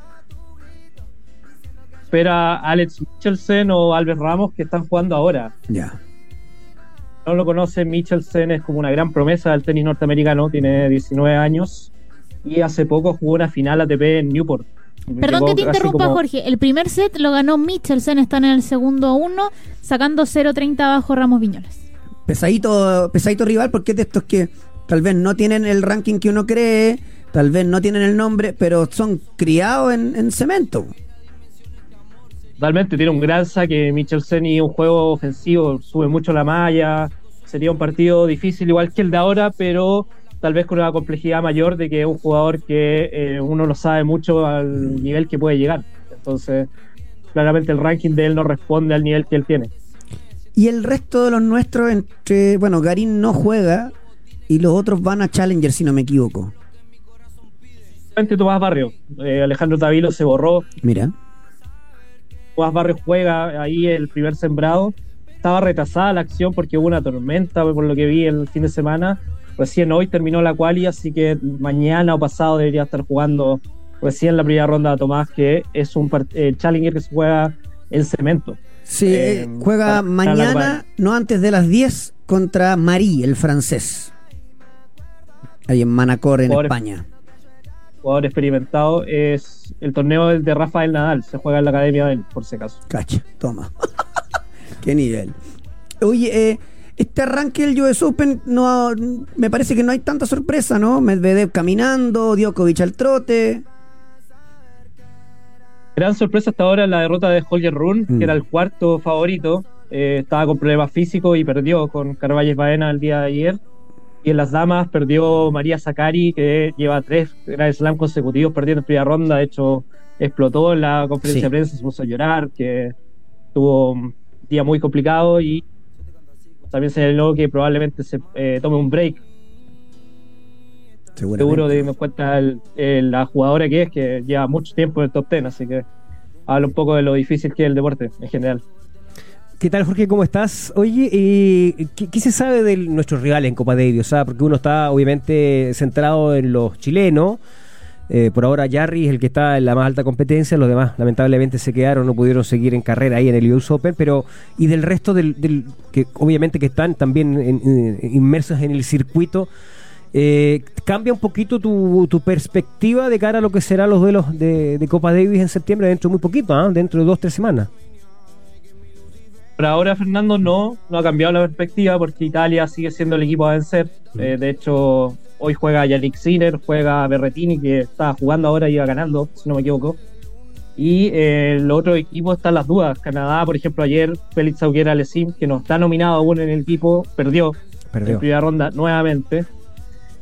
espera Alex Michelsen o Albert Ramos que están jugando ahora. Ya. No lo conocen, Michelsen es como una gran promesa del tenis norteamericano, tiene 19 años y hace poco jugó una final ATP en Newport. Perdón que te interrumpa, como- Jorge. El primer set lo ganó Michelsen, están en el segundo uno, sacando 0.30 bajo Ramos Viñoles. Pesadito, pesadito rival, porque es de estos que tal vez no tienen el ranking que uno cree, tal vez no tienen el nombre, pero son criados en, en cemento. Totalmente, tiene un gran saque Michelsen y un juego ofensivo, sube mucho la malla. Sería un partido difícil igual que el de ahora, pero tal vez con una complejidad mayor de que es un jugador que eh, uno no sabe mucho al nivel que puede llegar. Entonces, claramente el ranking de él no responde al nivel que él tiene. Y el resto de los nuestros, entre, bueno, Garín no juega y los otros van a Challenger, si no me equivoco. Tomás Barrio, eh, Alejandro Tavilo se borró, Mira. Tomás Barrio juega ahí el primer sembrado. Estaba retrasada la acción porque hubo una tormenta, por lo que vi el fin de semana. Recién hoy terminó la quali, así que mañana o pasado debería estar jugando recién la primera ronda a Tomás, que es un eh, Challenger que se juega en cemento. Sí, Eh, eh, juega para- para la mañana, no antes de las 10, contra Marí, el francés. Ahí en Manacor, en Jugador- España. Jugador experimentado. Es el torneo de Rafael Nadal, se juega en la academia de él, por si acaso. Cacha, toma. Qué nivel. Oye, eh, este arranque del US Open no, me parece que no hay tanta sorpresa, ¿no? Medvedev caminando, Djokovic al trote. Gran sorpresa hasta ahora la derrota de Holger Rune, Mm. que era el cuarto favorito. Eh, estaba con problemas físicos y perdió con Carvalles Baena el día de ayer. Y en las damas perdió María Zakari, que lleva tres Grand Slam consecutivos perdiendo en primera ronda. De hecho, explotó en la conferencia Sí. de prensa, se puso a llorar, que tuvo un día muy complicado y también señaló que probablemente se eh, tome un break seguro teniendo en cuenta el- el- la jugadora que es, que lleva mucho tiempo en el top 10, así que habla un poco de lo difícil que es el deporte en general. ¿Qué tal, Jorge? ¿Cómo estás? Oye, eh, ¿qué, qué se sabe de nuestros rivales en Copa Davis? O sea, porque uno está obviamente centrado en los chilenos. Eh, por ahora, Jarry es el que está en la más alta competencia. Los demás, lamentablemente, se quedaron, no pudieron seguir en carrera ahí en el US Open. Pero, y del resto, del, del- que obviamente que están también en- en- inmersos en el circuito, eh, ¿cambia un poquito tu, tu perspectiva de cara a lo que serán los duelos de, de Copa Davis en septiembre, dentro de muy poquito, ¿ah? dentro de dos, tres semanas? Por ahora, Fernando, no, no ha cambiado la perspectiva porque Italia sigue siendo el equipo a vencer. Eh, de hecho, hoy juega Yannick Sinner, juega Berretini, que está jugando ahora y iba ganando, si no me equivoco. Y eh, el otro equipo están las dudas. Canadá, por ejemplo, ayer Félix Auguera Lesim, que no está nominado aún en el equipo, perdió. Perdió. en primera ronda nuevamente.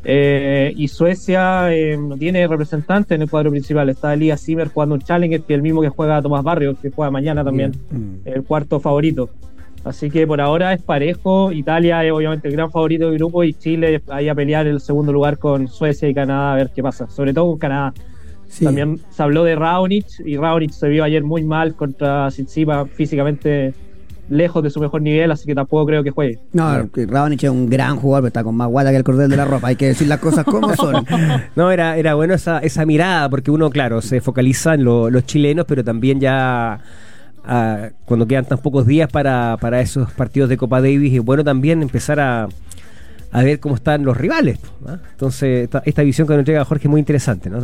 Eh, y Suecia eh, no tiene representante en el cuadro principal. Está Elías Zimmer jugando un Challenger, que es el mismo que juega Tomás Barrios, que juega mañana también, Mm. el cuarto favorito. Así que por ahora es parejo. Italia es obviamente el gran favorito del grupo y Chile ahí a pelear el segundo lugar con Suecia y Canadá a ver qué pasa. Sobre todo con Canadá. Sí. También se habló de Raonic y Raonic se vio ayer muy mal contra Tsitsipas físicamente lejos de su mejor nivel, así que tampoco creo que juegue. No, Raonic es un gran jugador, pero está con más guata que el cordel de la ropa. Hay que decir las cosas como son. No, era, era bueno esa, esa mirada, porque uno, claro, se focaliza en lo- los chilenos, pero también ya cuando quedan tan pocos días para, para esos partidos de Copa Davis, es bueno también empezar a, a ver cómo están los rivales. ¿ah? Entonces, esta, esta visión que nos entrega Jorge es muy interesante. ¿no?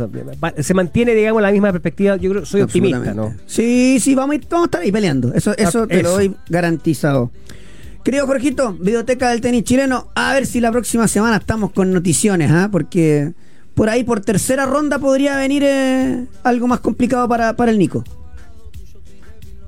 Se mantiene, digamos, la misma perspectiva. Yo creo soy optimista, ¿no? Sí, sí, vamos a, ir, vamos a estar ahí peleando. Eso, eso Ah, te lo eso. doy garantizado. Querido Jorgito, Videoteca del Tenis Chileno, a ver si la próxima semana estamos con noticiones, ¿ah? porque por ahí, por tercera ronda, podría venir eh, algo más complicado para, para el Nico.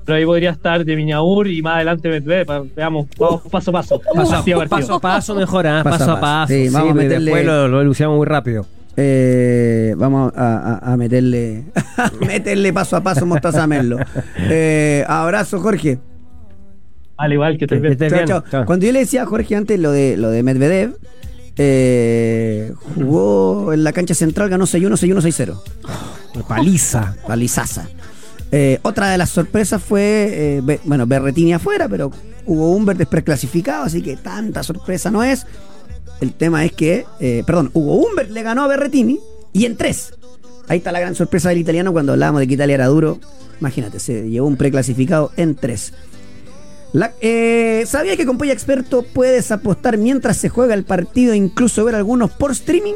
Pero ahí podría estar de Viñaur y más adelante Medvedev. Veamos, vamos paso a paso. Paso, a partido. paso a paso mejor, ¿ah? Paso paso, a paso. paso. Sí, vamos a meterle- Después lo, lo elucidamos muy rápido. Eh, vamos a, a- a meterle a meterle paso a paso Mostaza a Merlo. Eh, abrazo, Jorge. Al igual que te Chao, bien. chao. Chao. Cuando yo le decía a Jorge antes lo de lo de Medvedev, eh, jugó en la cancha central, ganó 6-1, 6-1, 6-0. Paliza. Palizaza. Eh, otra de las sorpresas fue, eh, bueno, Berretini afuera, pero Hugo Humbert es preclasificado, así que tanta sorpresa no es. El tema es que, eh, perdón, Hugo Humbert le ganó a Berretini y en tres. Ahí está la gran sorpresa del italiano cuando hablábamos de que Italia era duro. Imagínate, se llevó un preclasificado en tres. La- eh, ¿Sabía que con Polla Experto puedes apostar mientras se juega el partido e incluso ver algunos por streaming?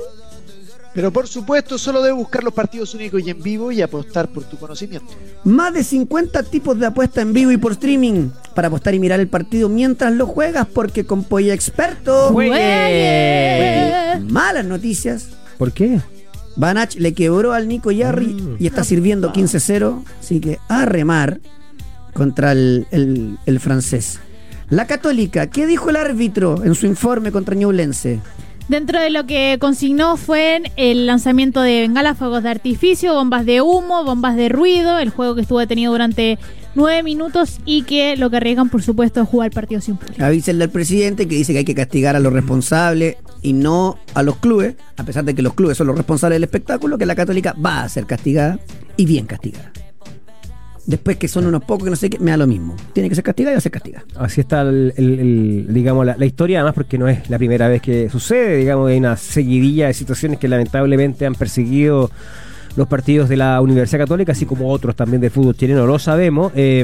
Pero por supuesto, solo debes buscar los partidos únicos y en vivo y apostar por tu conocimiento. Más de 50 tipos de apuesta en vivo y por streaming para apostar y mirar el partido mientras lo juegas, porque con Polla Experto. Juegue. Malas noticias. ¿Por qué? Banach le quebró al Nico Yarri Mm. y está sirviendo 15-0. Así que a remar contra el, el- el francés. La Católica, ¿qué dijo el árbitro en su informe contra Ñublense? Dentro de lo que consignó fue el lanzamiento de bengalas, fuegos de artificio, bombas de humo, bombas de ruido, el juego que estuvo detenido durante nueve minutos y que lo que arriesgan, por supuesto, es jugar partido sin público. Avísenle al presidente que dice que hay que castigar a los responsables y no a los clubes, a pesar de que los clubes son los responsables del espectáculo, que la Católica va a ser castigada y bien castigada. Después que son unos pocos que no sé qué, me da lo mismo. Tiene que ser castigada y va a ser. Así está, el, el- el- digamos, la, historia, además porque no es la primera vez que sucede, digamos, hay una seguidilla de situaciones que lamentablemente han perseguido los partidos de la Universidad Católica, así como otros también del fútbol chileno, lo sabemos. Eh,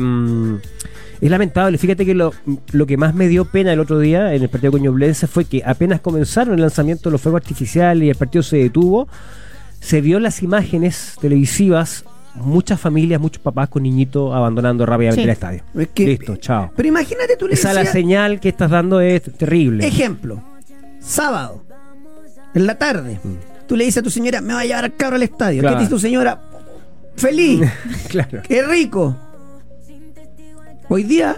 es lamentable, fíjate que lo, lo que más me dio pena el otro día en el partido con Ñublense fue que apenas comenzaron el lanzamiento de los fuegos artificiales y el partido se detuvo, se vio las imágenes televisivas muchas familias, muchos papás con niñitos abandonando rápidamente Sí. el estadio. Es que- Listo, chao. Pero imagínate tú le Esa la decías- señal que estás dando es terrible. Ejemplo, sábado, en la tarde, tú le dices a tu señora, me va a llevar al cabro al estadio. Claro. ¿Qué te dice tu señora? Feliz, claro. qué rico. Hoy día,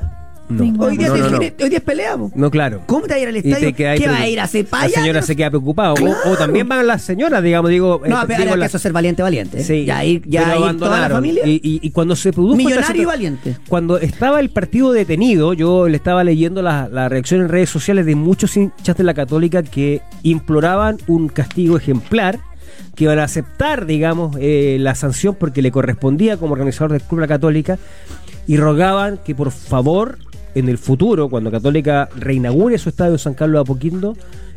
No. hoy día, No, no, hoy día es pelea, po. No, claro. ¿Cómo te va a ir al estadio? ¿Qué va a ir a hacer La señora se queda preocupada. O- también van las señoras, digamos, digo. No, eh, pero digo, ser valiente, valiente. Sí, ya ir, ya ir toda la familia. Y, y- y cuando se produjo. esta millonario y valiente. Cuando estaba el partido detenido, yo le estaba leyendo la, la reacción en redes sociales de muchos hinchas de la Católica que imploraban un castigo ejemplar, que iban a aceptar, digamos, eh, la sanción porque le correspondía como organizador del Club La Católica y rogaban que por favor en el futuro, cuando Católica reinaugure su estadio San Carlos de Apoquindo,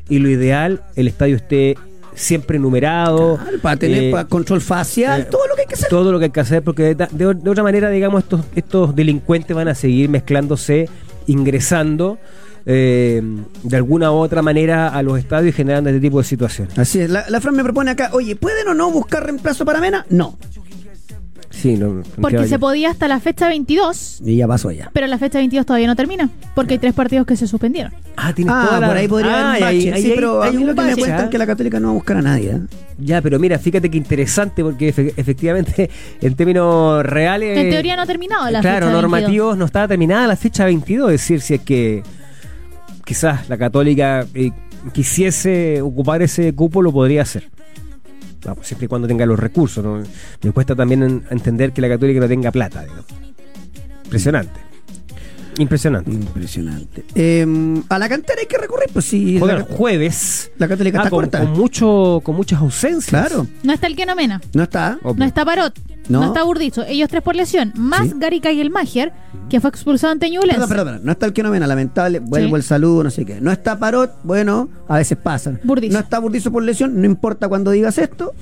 y lo ideal, el estadio esté siempre numerado. Claro, para tener eh, para control facial, eh, todo lo que hay que hacer. todo lo que hay que hacer, porque de, de- de otra manera, digamos, estos, estos delincuentes van a seguir mezclándose, ingresando eh, de alguna u otra manera a los estadios y generando este tipo de situaciones. Así es, la, la Fran me propone acá, oye, ¿pueden o no buscar reemplazo para Mena? No. Sí, no, Porque se podía hasta la fecha 22, Y ya pasó ya. pero la fecha 22 todavía no termina, porque hay tres partidos que se suspendieron. Ah, tienes Ah, toda la- por ahí podría Ah, haber un bache. ahí sí, hay- pero hay mí un lo que me ¿ah? que la Católica no va a buscar a nadie. ¿eh? Ya, pero mira, fíjate que interesante, porque efe- efectivamente, en términos reales. En teoría no ha terminado la claro, fecha 22. normativos, no estaba terminada la fecha 22. Es decir, si es que quizás la Católica eh, quisiese ocupar ese cupo, lo podría hacer. Vamos, siempre y cuando tenga los recursos. ¿no? Me cuesta también en- entender que la Católica no tenga plata. digamos. Impresionante. Impresionante. Impresionante. Eh, a la cantera hay que recurrir, pues sí. La, jueves. la Católica Ah, está con, corta. con mucho, con muchas ausencias. Claro, No está el que no mena. no está. Obvio. No está Parot, No. no, está Burdizo, ellos tres por lesión, más Sí. Gary Mager, que fue expulsado ante Ñublense. Perdón, perdón, perdón. No está el que no ven, lamentable. Vuelvo Sí. el saludo, no sé qué. No está Parot, bueno, a veces pasa. Burdizo. No está Burdizo por lesión, no importa cuando digas esto.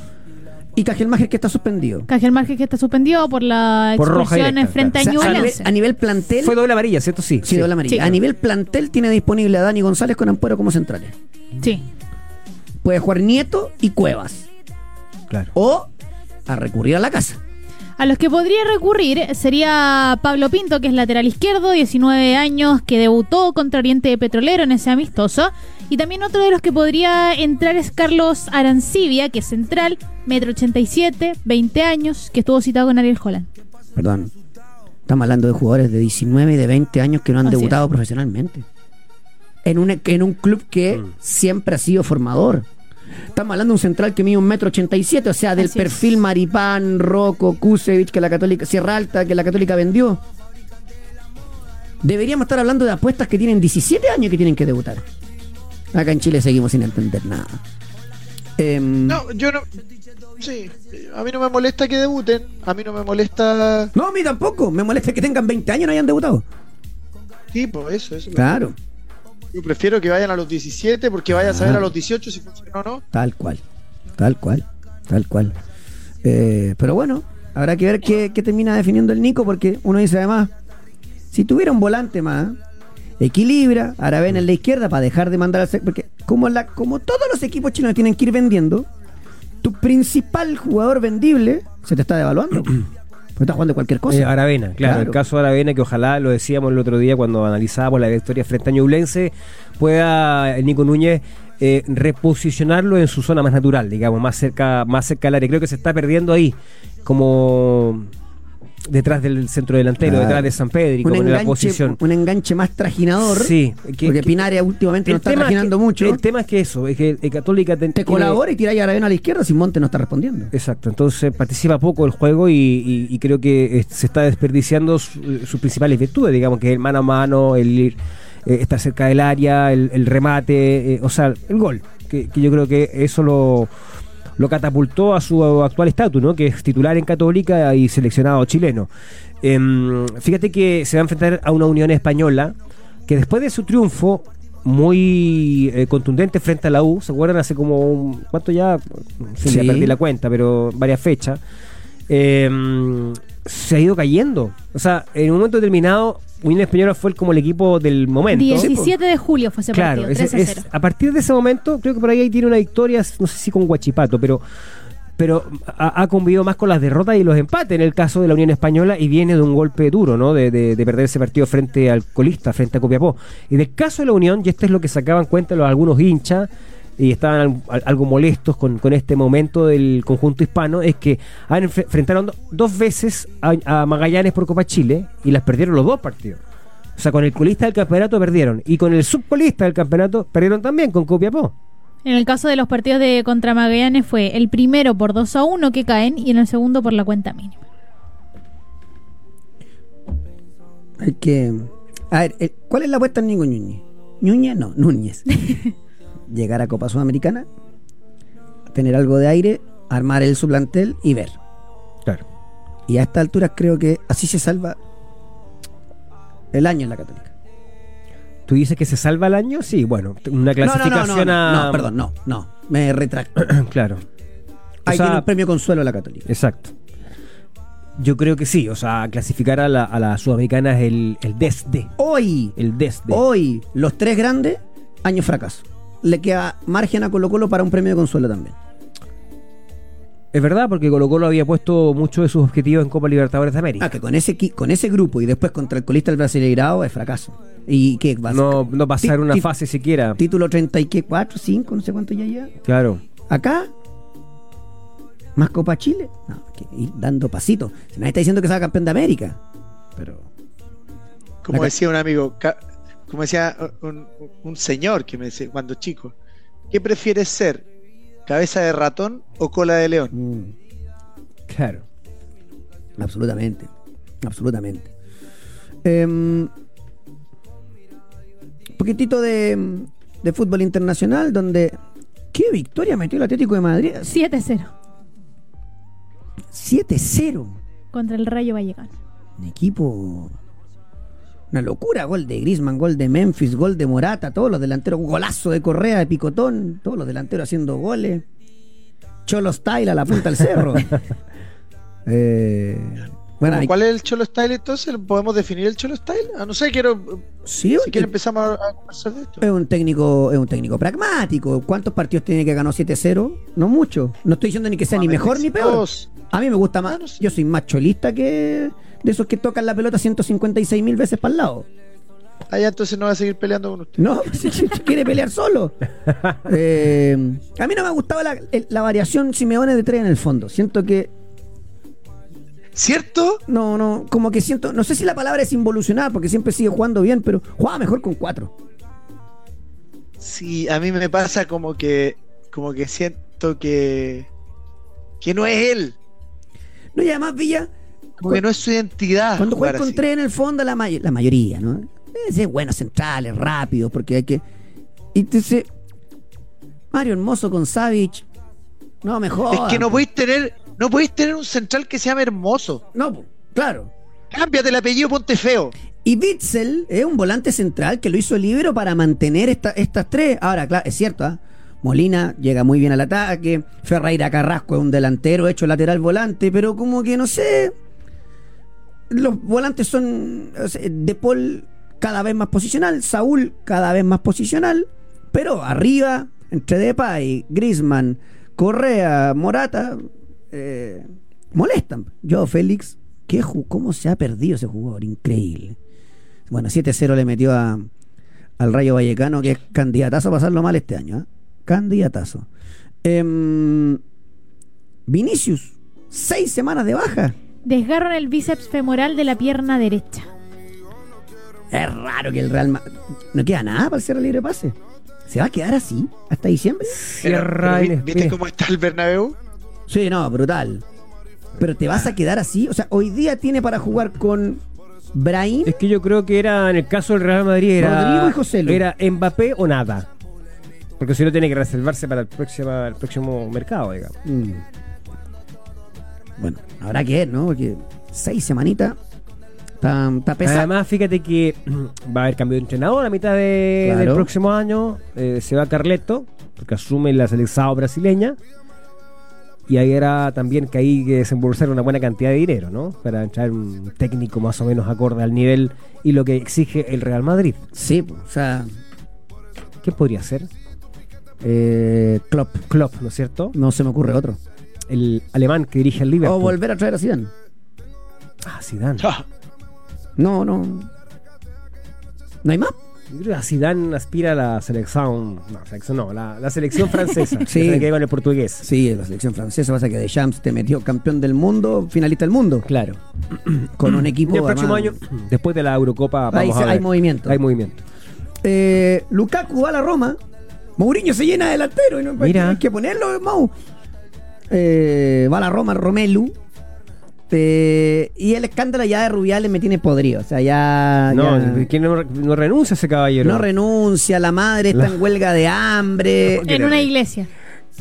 Y Cajelmacher que está suspendido. Mager que está suspendido por la Por roja expulsión directa, frente O a sea, a, nivel, Ñublense. a nivel plantel. Fue doble amarilla, ¿cierto? Sí. sí, doble amarilla. Sí. A nivel plantel tiene disponible a Dani González con Ampuero como centrales. Sí. Puede jugar Nieto y Cuevas. Claro. O a recurrir a la casa. A los que podría recurrir sería Pablo Pinto, que es lateral izquierdo, 19 años, que debutó contra Oriente Petrolero en ese amistoso. Y también otro de los que podría entrar es Carlos Arancibia, que es central, metro 87, 20 años, que estuvo citado con Ariel Holland. Perdón. Estamos hablando de jugadores de 19 y de 20 años que no han Así debutado es. profesionalmente. En un, en un club que Mm. siempre ha sido formador. Estamos hablando de un central que mide un metro ochenta y siete, o sea, del Así es. perfil Maripán, Rocco, Kusevich, que la Católica, Sierra Alta, que la Católica vendió. Deberíamos estar hablando de apuestas que tienen 17 años que tienen que debutar. Acá en Chile seguimos sin entender nada. Em, No, yo no. Sí, a mí no me molesta que debuten. A mí no me molesta. no, a mí tampoco. Me molesta que tengan 20 años y no hayan debutado. Tipo, eso, eso. Claro. Yo prefiero que vayan a los 17 porque vaya a saber a los 18 si funciona o no. Tal cual, tal cual, tal cual. Eh, pero bueno, habrá que ver qué, qué termina definiendo el Nico, porque uno dice además, si tuviera un volante más, equilibra, Aravena en la izquierda para dejar de mandar al porque como, la, como todos los equipos chinos tienen que ir vendiendo, tu principal jugador vendible se te está devaluando. Porque estás jugando cualquier cosa. Eh, Aravena, claro, Claro. el caso de Aravena que ojalá lo decíamos el otro día cuando analizábamos la victoria frente a Ñublense, pueda el Nico Núñez eh, reposicionarlo en su zona más natural, digamos, más cerca, más cerca del área. Creo que se está perdiendo ahí, como detrás del centro delantero, Claro. detrás de San Pedro, en la posición. un enganche más trajinador. Sí, que- porque que- Pinaria últimamente no está es trajinando que- mucho. El tema es que eso, es que el Católica ten- te tiene- colabora y tira a Aravena a la izquierda si Monte no está respondiendo. Exacto, entonces participa poco el juego y, y- y creo que eh, se está desperdiciando su- sus principales virtudes, digamos que el mano a mano, el ir, eh, estar cerca del área, el, el remate, eh, o sea, el gol, que, que yo creo que eso lo, lo catapultó a su actual estatus, ¿no? que es titular en Católica y seleccionado chileno. Em, fíjate que se va a enfrentar a una Unión Española que después de su triunfo muy eh, contundente frente a la U. ¿Se acuerdan? Hace como. un- ¿Cuánto ya? Sí, ya Sí. perdí la cuenta, pero varias fechas. Eh, se ha ido cayendo. O sea, en un momento determinado, Unión Española fue como el equipo del momento. 17 de julio fue ese Claro, partido, es- 3 a es- 0. a partir de ese momento, creo que por ahí, ahí tiene una victoria, no sé si con Guachipato, pero pero ha, ha convivido más con las derrotas y los empates en el caso de la Unión Española y viene de un golpe duro, ¿no? De, de- de perder ese partido frente al colista, frente a Copiapó. Y del caso de la Unión, y esto es lo que sacaban cuenta los algunos hinchas y estaban al- al- algo molestos con, con este momento del conjunto hispano, es que han enfrentaron do- dos veces a, a Magallanes por Copa Chile y las perdieron los dos partidos. O sea, con el colista del campeonato perdieron. Y con el subcolista del campeonato perdieron también con Copiapó. En el caso de los partidos de contra Magallanes fue el primero por 2 a 1 que caen y en el segundo por la cuenta mínima. Hay que. A ver, eh, ¿cuál es la apuesta en Nico Núñez? Núñez, no, Núñez. Llegar a Copa Sudamericana, tener algo de aire, armar el suplantel y ver. Claro. Y a estas alturas creo que así se salva el año en la Católica. ¿Tú dices que se salva el año? Sí, bueno, una clasificación no, no, no, a. no, perdón, no, no. Me retracto. claro. O Ahí sea, tiene un premio consuelo la Católica. Exacto. Yo creo que sí, o sea, clasificar a la, a la sudamericana es el, el desde. Hoy, El desde. hoy, los tres grandes, año fracaso. Le queda margen a Colo Colo para un premio de consuelo también. Es verdad, porque Colo Colo había puesto muchos de sus objetivos en Copa Libertadores de América. Ah, que con ese, con ese grupo y después contra el colista del Brasileirao es fracaso. ¿Y qué va a ser? no, no pasar una fase siquiera. Título 30 y qué, 4, 5, no sé cuánto ya lleva. Claro. Acá, más Copa Chile. No, que ir dando pasitos. Si nadie está diciendo que sea campeón de América. Pero. Como decía un amigo, como decía un, un señor que me decía cuando chico, ¿qué prefieres ser? ¿Cabeza de ratón o cola de león? mm, Claro. absolutamente. Absolutamente. Em, poquitito de, de fútbol internacional donde. ¿Qué victoria metió el Atlético de Madrid? 7-0 7-0. contra el Rayo Vallecano. Un equipo. Una locura. Gol de Grisman, gol de Memphis, gol de Morata, todos los delanteros. Golazo de Correa, de Picotón, todos los delanteros haciendo goles. Cholo Style a la punta del cerro. Eh, bueno, ¿Cuál es el Cholo Style entonces? ¿Podemos definir el Cholo Style? Ah, no sé, quiero. sí, Si un- quieren empezamos a, a conversar de esto. es un técnico, es un técnico pragmático. ¿Cuántos partidos tiene que ganó 7-0? No mucho. No estoy diciendo ni que sea ni mejor ni peor. Dos. A mí me gusta más. Ah, no sé. Yo soy más cholista que de esos que tocan la pelota 156 mil veces para el lado. Ya entonces no va a seguir peleando con usted. No, si quiere pelear solo. Eh, a mí no me gustaba la, la variación Simeone de tres en el fondo. Siento que. ¿Cierto? No, no, como que siento. No sé si la palabra es involucionar, porque siempre sigue jugando bien, pero juega mejor con cuatro. Sí, a mí me pasa como que. Como que siento que. Que no es él. No, y además Villa, Como que no es su identidad. cuando juega con tres en el fondo, la, may- la mayoría, ¿no? Es buenos centrales, rápidos, porque hay que. Y entonces. Mario Hermoso con Savage. No, mejor. Es que no podéis tener. No podéis tener un central que se llame hermoso. No, claro. Cámbiate el apellido, ponte feo. Y Bitzel es un volante central que lo hizo libero para mantener esta- estas tres. Ahora, claro, es cierto, ¿ah? Molina llega muy bien al ataque. Ferreira Carrasco es un delantero hecho lateral volante, pero como que no sé. Los volantes son De Paul cada vez más posicional, Saúl cada vez más posicional, pero arriba, entre Depay, Grisman, Correa, Morata, eh, molestan. Yo, Félix, ¿qué ¿cómo se ha perdido ese jugador? Increíble. Bueno, 7-0 le metió a, al Rayo Vallecano, que es candidatazo a pasarlo mal este año. ¿ah? Candidatazo. Em, Vinicius, seis semanas de baja. Desgarro en el bíceps femoral de la pierna derecha. Es raro que el Real Madrid... No queda nada para el Cierre Libre de Pase. ¿Se va a quedar así hasta diciembre? Cierra Pero, el ¿vi- ¿Viste cómo está el Bernabéu? Sí, no, brutal. Pero te vas a quedar así. O sea, hoy día tiene para jugar con Brahim. Es que yo creo que era, en el caso del Real Madrid, era, Rodrigo y José Lu. era Mbappé o nada. Porque si no tiene que reservarse para el próximo, el próximo mercado, digamos. Mm. Bueno, habrá que ver, ¿no? Porque seis semanitas. Está, está pesado. Además, fíjate que va a haber cambio de entrenador a mitad de- Claro. del próximo año. Eh, se va Carleto, porque asume la selección brasileña. Y ahí era también que hay que desembolsar una buena cantidad de dinero, ¿no? Para entrar un técnico más o menos acorde al nivel y lo que exige el Real Madrid. Sí, o sea, ¿Qué podría ser? eh, Klopp. Klopp, ¿no es cierto? No se me ocurre otro. El alemán que dirige el Liverpool. O volver a traer a Zidane. Ah, Zidane. Ah, No, no. ¿No hay más? Yo creo que Zidane aspira a la selección, no, selección no, la, la selección francesa. Sí. que con el portugués. Sí, la selección francesa pasa que Deschamps te metió campeón del mundo, finalista del mundo, Claro. con un equipo. Y el próximo año, después de la Eurocopa, vamos a ver. hay movimiento. Hay movimiento. Eh, Lukaku va a la Roma. Mourinho se llena de delantero y no Mira. hay que ponerlo, Mau. Eh, va a la Roma, Romelu. Eh, y el escándalo ya de Rubiales me tiene podrido. O sea, ya. No, ya- ¿quién no, no renuncia ese caballero? no renuncia, la madre está La- en huelga de hambre. En una iglesia.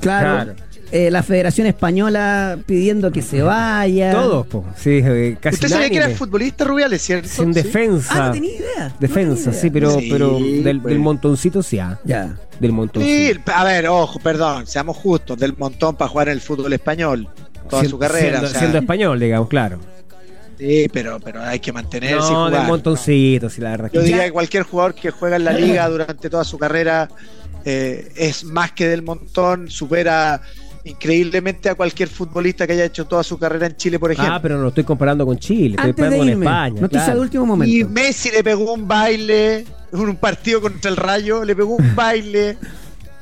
Claro. Claro. Eh, la Federación Española pidiendo que se vaya. Todos, po. Sí, eh, casi Usted sabía que era futbolista Rubiales, ¿cierto? Sin Sí. defensa. Ah, no tenía idea. Defensa, No tenía sí, pero, Sí, pero del, pues. del montoncito sí, ah, Ya. Del montoncito. Sí, a ver, ojo, perdón, seamos justos, del montón para jugar en el fútbol español, toda Siendo- su carrera. Siendo, o sea, siendo español, digamos, claro. sí, pero, pero hay que mantenerse y No, jugar. del montoncito, sí, la verdad. Yo diría que cualquier jugador que juega en la liga durante toda su carrera eh, es más que del montón, supera increíblemente a cualquier futbolista que haya hecho toda su carrera en Chile, por ejemplo. Ah, pero no lo estoy comparando con Chile, estoy Antes de comparando con irme, España. noticia claro. de último y momento. Messi le pegó un baile un partido contra el Rayo, le pegó un baile.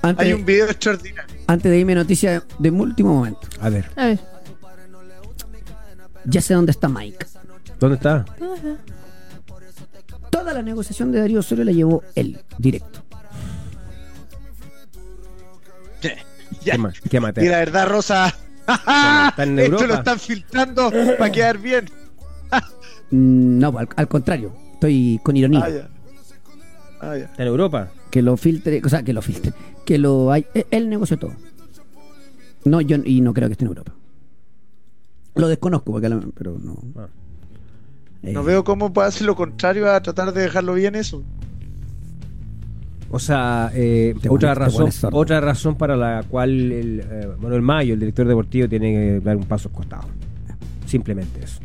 Antes, Hay un video extraordinario. antes de irme, noticia de último momento. A ver, A ver. Ya sé dónde está Mike. ¿dónde está? Toda la negociación de Darío Osorio la llevó él, directo. Ya. ¿Qué, qué Y la verdad, Rosa, en esto lo están filtrando para quedar bien. Mm, No, al, al contrario. Estoy con ironía. Ah, ya. Ah, ya. ¿Está en Europa? Que lo filtre, o sea, que lo filtre. Que lo hay. eh, Él negoció todo. No, yo y no creo que esté en Europa. Lo desconozco, porque a la- pero no. Ah. Eh, No veo cómo puede hacer lo contrario a tratar de dejarlo bien eso. O sea, eh, otra razón otra razón para la cual el, eh, Manuel Mayo, el director deportivo, tiene que dar un paso al costado. Simplemente eso.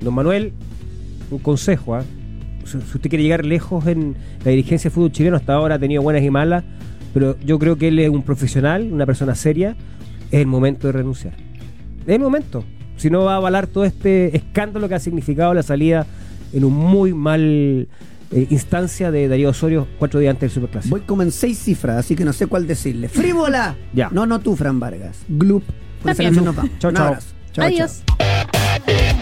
Don Manuel, un consejo, si si usted quiere llegar lejos en la dirigencia del fútbol chileno, hasta ahora ha tenido buenas y malas, pero yo creo que él es un profesional, una persona seria, es el momento de renunciar. Es el momento. Si no va a avalar todo este escándalo que ha significado la salida en un muy mal eh, instancia de Darío Osorio cuatro días antes del Superclásico. Voy como en seis cifras, así que no sé cuál decirle. ¡Frívola! Ya. No, no tú, Fran Vargas. Gloop. Con esa vamos. Chao, Un chao. abrazo. Chao, Adiós. chao.